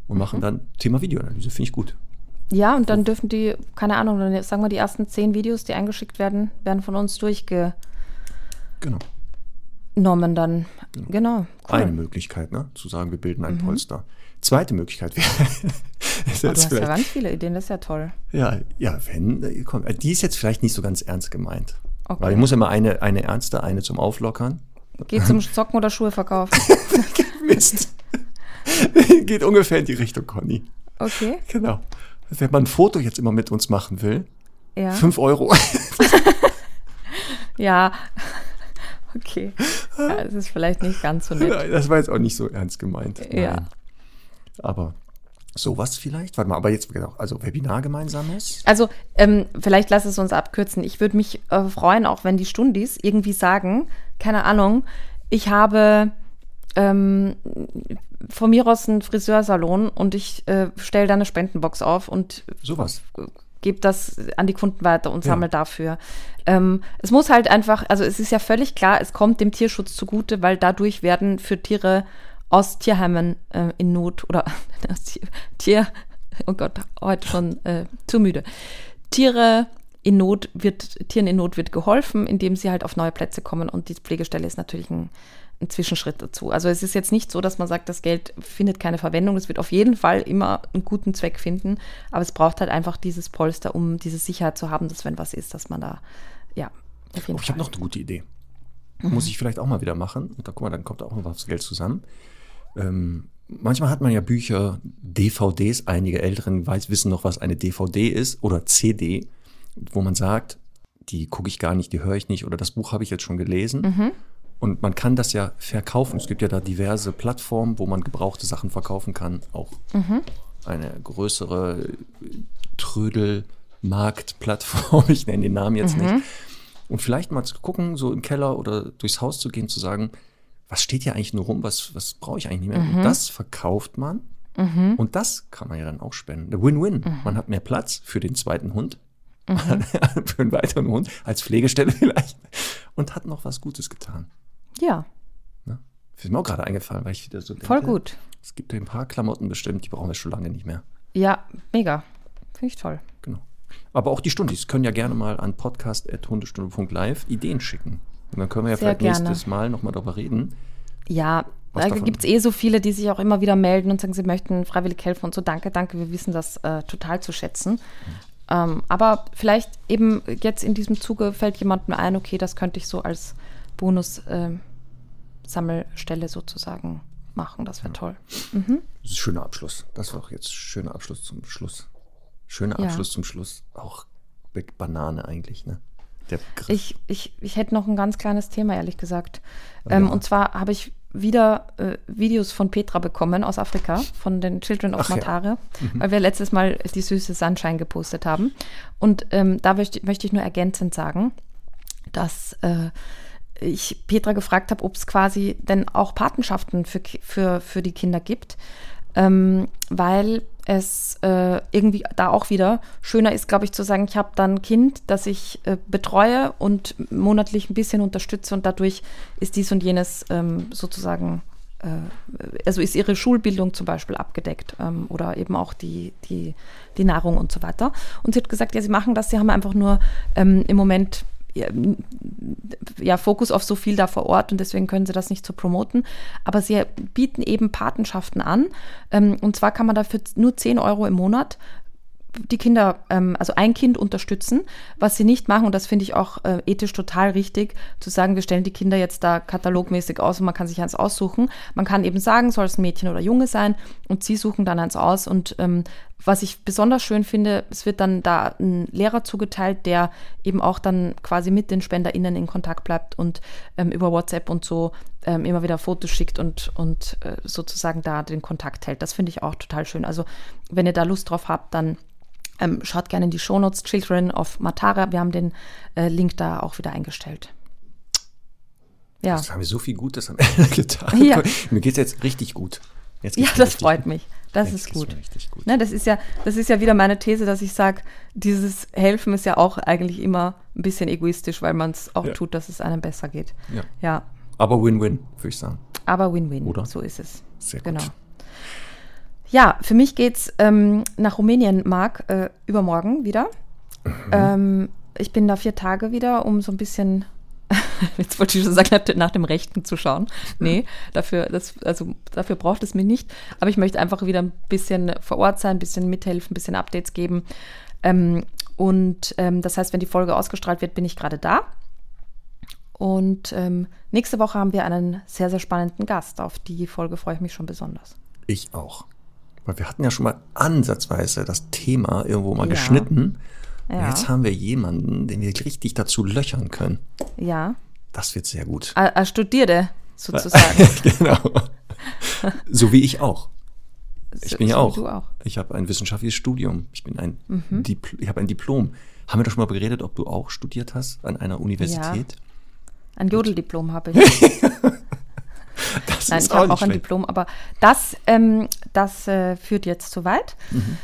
und machen dann Thema Videoanalyse, finde ich gut. Ja, und dann dürfen die, keine Ahnung, dann sagen wir, die ersten zehn Videos, die eingeschickt werden, werden von uns durchgenommen genau. dann. Genau. genau cool. Eine Möglichkeit, ne? zu sagen, wir bilden ein mhm. Polster. Zweite Möglichkeit wäre. du hast ja ganz viele Ideen, das ist ja toll. Ja, ja, wenn, äh, komm, die ist jetzt vielleicht nicht so ganz ernst gemeint. Okay. Weil ich muss immer eine, eine ernste, eine zum Auflockern. Geht zum Zocken oder Schuhe verkaufen. Mist. Geht ungefähr in die Richtung, Conny. Okay. Genau. Wenn man ein Foto jetzt immer mit uns machen will, ja. 5 Euro. ja. Okay. Ja, das ist vielleicht nicht ganz so nett. Das war jetzt auch nicht so ernst gemeint. Nein. Ja. Aber sowas vielleicht? Warte mal, aber jetzt, genau, also Webinar gemeinsames? Also, ähm, vielleicht lass es uns abkürzen. Ich würde mich äh, freuen, auch wenn die Stundis irgendwie sagen, keine Ahnung, ich habe ähm, von mir aus einen Friseursalon und ich äh, stelle da eine Spendenbox auf und sowas gebe das an die Kunden weiter und sammle ja. dafür. Ähm, es muss halt einfach, also es ist ja völlig klar, es kommt dem Tierschutz zugute, weil dadurch werden für Tiere aus Tierheimen äh, in Not oder aus Tier, oh Gott, heute schon äh, zu müde. Tiere in Not wird, Tieren in Not wird geholfen, indem sie halt auf neue Plätze kommen und die Pflegestelle ist natürlich ein, ein Zwischenschritt dazu. Also es ist jetzt nicht so, dass man sagt, das Geld findet keine Verwendung. Es wird auf jeden Fall immer einen guten Zweck finden, aber es braucht halt einfach dieses Polster, um diese Sicherheit zu haben, dass wenn was ist, dass man da, ja, auf jeden oh, ich habe noch eine gute Idee. Mhm. Muss ich vielleicht auch mal wieder machen. Und da guck mal, dann kommt auch noch was Geld zusammen. Ähm, manchmal hat man ja Bücher, DVDs, einige Älteren weiß, wissen noch, was eine DVD ist oder CD, wo man sagt, die gucke ich gar nicht, die höre ich nicht oder das Buch habe ich jetzt schon gelesen. Mhm. Und man kann das ja verkaufen. Es gibt ja da diverse Plattformen, wo man gebrauchte Sachen verkaufen kann. Auch mhm. eine größere Trödelmarktplattform, ich nenne den Namen jetzt mhm. nicht. Und vielleicht mal zu gucken, so im Keller oder durchs Haus zu gehen, zu sagen, was steht hier eigentlich nur rum, was, was brauche ich eigentlich nicht mehr? Mhm. Und das verkauft man. Mhm. Und das kann man ja dann auch spenden. Win-win. Mhm. Man hat mehr Platz für den zweiten Hund, mhm. für einen weiteren Hund, als Pflegestelle vielleicht. Und hat noch was Gutes getan. Ja. Ne? Ist mir auch gerade eingefallen, weil ich wieder so denke. Voll gut. Es gibt ein paar Klamotten bestimmt, die brauchen wir schon lange nicht mehr. Ja, mega. Finde ich toll. Genau. Aber auch die Stundis können ja gerne mal an podcast.hundestunde.live Ideen schicken. Und dann können wir ja Sehr vielleicht gerne. nächstes Mal nochmal darüber reden. Ja, da gibt es eh so viele, die sich auch immer wieder melden und sagen, sie möchten freiwillig helfen und so. Danke, danke, wir wissen das äh, total zu schätzen. Mhm. Ähm, aber vielleicht eben jetzt in diesem Zuge fällt jemandem ein, okay, das könnte ich so als Bonus-Sammelstelle äh, sozusagen machen. Das wäre ja. toll. Mhm. Das ist ein schöner Abschluss. Das war auch jetzt ein schöner Abschluss zum Schluss. Schöner Abschluss ja. zum Schluss. Auch Banane eigentlich, ne? Ich, ich, ich hätte noch ein ganz kleines Thema, ehrlich gesagt. Ja. Ähm, und zwar habe ich wieder äh, Videos von Petra bekommen aus Afrika, von den Children of Ach, Matare, ja. mhm. weil wir letztes Mal die süße Sunshine gepostet haben. Und ähm, da möchte, möchte ich nur ergänzend sagen, dass äh, ich Petra gefragt habe, ob es quasi denn auch Patenschaften für, für, für die Kinder gibt, ähm, weil es äh, irgendwie da auch wieder schöner ist, glaube ich, zu sagen, ich habe dann ein Kind, das ich äh, betreue und monatlich ein bisschen unterstütze und dadurch ist dies und jenes ähm, sozusagen, äh, also ist ihre Schulbildung zum Beispiel abgedeckt ähm, oder eben auch die, die, die Nahrung und so weiter. Und sie hat gesagt, ja, sie machen das, sie haben einfach nur ähm, im Moment ja, Fokus auf so viel da vor Ort und deswegen können sie das nicht so promoten. Aber sie bieten eben Patenschaften an. Ähm, und zwar kann man dafür nur 10 Euro im Monat die Kinder, ähm, also ein Kind unterstützen, was sie nicht machen, und das finde ich auch äh, ethisch total richtig, zu sagen, wir stellen die Kinder jetzt da katalogmäßig aus und man kann sich eins aussuchen. Man kann eben sagen, soll es ein Mädchen oder Junge sein, und sie suchen dann eins aus. Und ähm, was ich besonders schön finde, es wird dann da ein Lehrer zugeteilt, der eben auch dann quasi mit den SpenderInnen in Kontakt bleibt und ähm, über WhatsApp und so ähm, immer wieder Fotos schickt und, und äh, sozusagen da den Kontakt hält. Das finde ich auch total schön. Also wenn ihr da Lust drauf habt, dann ähm, schaut gerne in die Shownotes Children of Matara. Wir haben den äh, Link da auch wieder eingestellt. Ja. Das haben wir so viel Gutes am Ende getan. Ja. Mir geht es jetzt richtig gut. Jetzt ja, das freut gut. mich. Das jetzt ist gut. gut. Ne, das, ist ja, das ist ja wieder meine These, dass ich sage, dieses Helfen ist ja auch eigentlich immer ein bisschen egoistisch, weil man es auch ja. tut, dass es einem besser geht. Ja. ja. Aber Win-Win, würde ich sagen. Aber Win-Win, so ist es. Sehr gut. Genau. Ja, für mich geht's ähm, nach Rumänien, Marc, äh, übermorgen wieder. Mhm. Ähm, ich bin da vier Tage wieder, um so ein bisschen, jetzt wollte ich schon sagen, nach dem Rechten zu schauen. Nee, dafür, das, also, dafür braucht es mich nicht. Aber ich möchte einfach wieder ein bisschen vor Ort sein, ein bisschen mithelfen, ein bisschen Updates geben. Ähm, und ähm, das heißt, wenn die Folge ausgestrahlt wird, bin ich gerade da. Und ähm, nächste Woche haben wir einen sehr, sehr spannenden Gast. Auf die Folge freue ich mich schon besonders. Ich auch. Weil wir hatten ja schon mal ansatzweise das Thema irgendwo mal ja. geschnitten. Ja. Und jetzt haben wir jemanden, den wir richtig dazu löchern können. Ja. Das wird sehr gut. Er, er studierte sozusagen. genau. so wie ich auch. Ich so, bin ja auch. auch. Ich habe ein wissenschaftliches Studium. Ich bin ein mhm. ich habe ein Diplom. Haben wir doch schon mal geredet, ob du auch studiert hast an einer Universität? Ja. Ein Jodeldiplom habe ich. Das Nein, ich habe auch ein Diplom, aber das, ähm, das äh, führt jetzt zu weit. Mhm.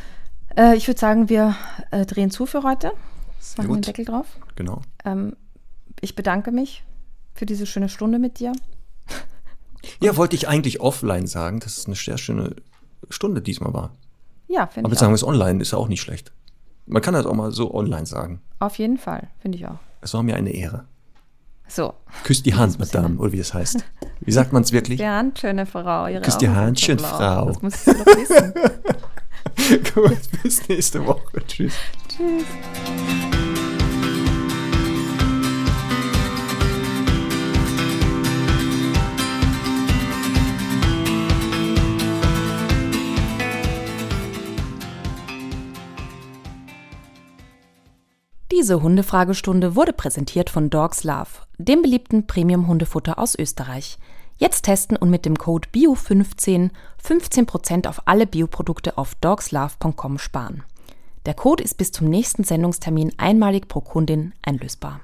Äh, ich würde sagen, wir äh, drehen zu für heute. Das machen den Deckel drauf. Genau. Ähm, ich bedanke mich für diese schöne Stunde mit dir. Ja, wollte ich eigentlich offline sagen, dass es eine sehr schöne Stunde diesmal war. Ja, finde Aber ich sagen wir es online, ist ja auch nicht schlecht. Man kann das auch mal so online sagen. Auf jeden Fall, finde ich auch. Es war mir eine Ehre. So, Küsst die Hand, Madame, oder wie das heißt. Wie sagt man es wirklich? die Hand, schöne Frau. Ihre Küss die Hand, sind schön so blau. Frau. Das musst du doch wissen. Gut, bis nächste Woche. Tschüss. Tschüss. Diese Hundefragestunde wurde präsentiert von Dogs Love, dem beliebten Premium-Hundefutter aus Österreich. Jetzt testen und mit dem Code BIO15 15% auf alle Bioprodukte auf dogslove.com sparen. Der Code ist bis zum nächsten Sendungstermin einmalig pro Kundin einlösbar.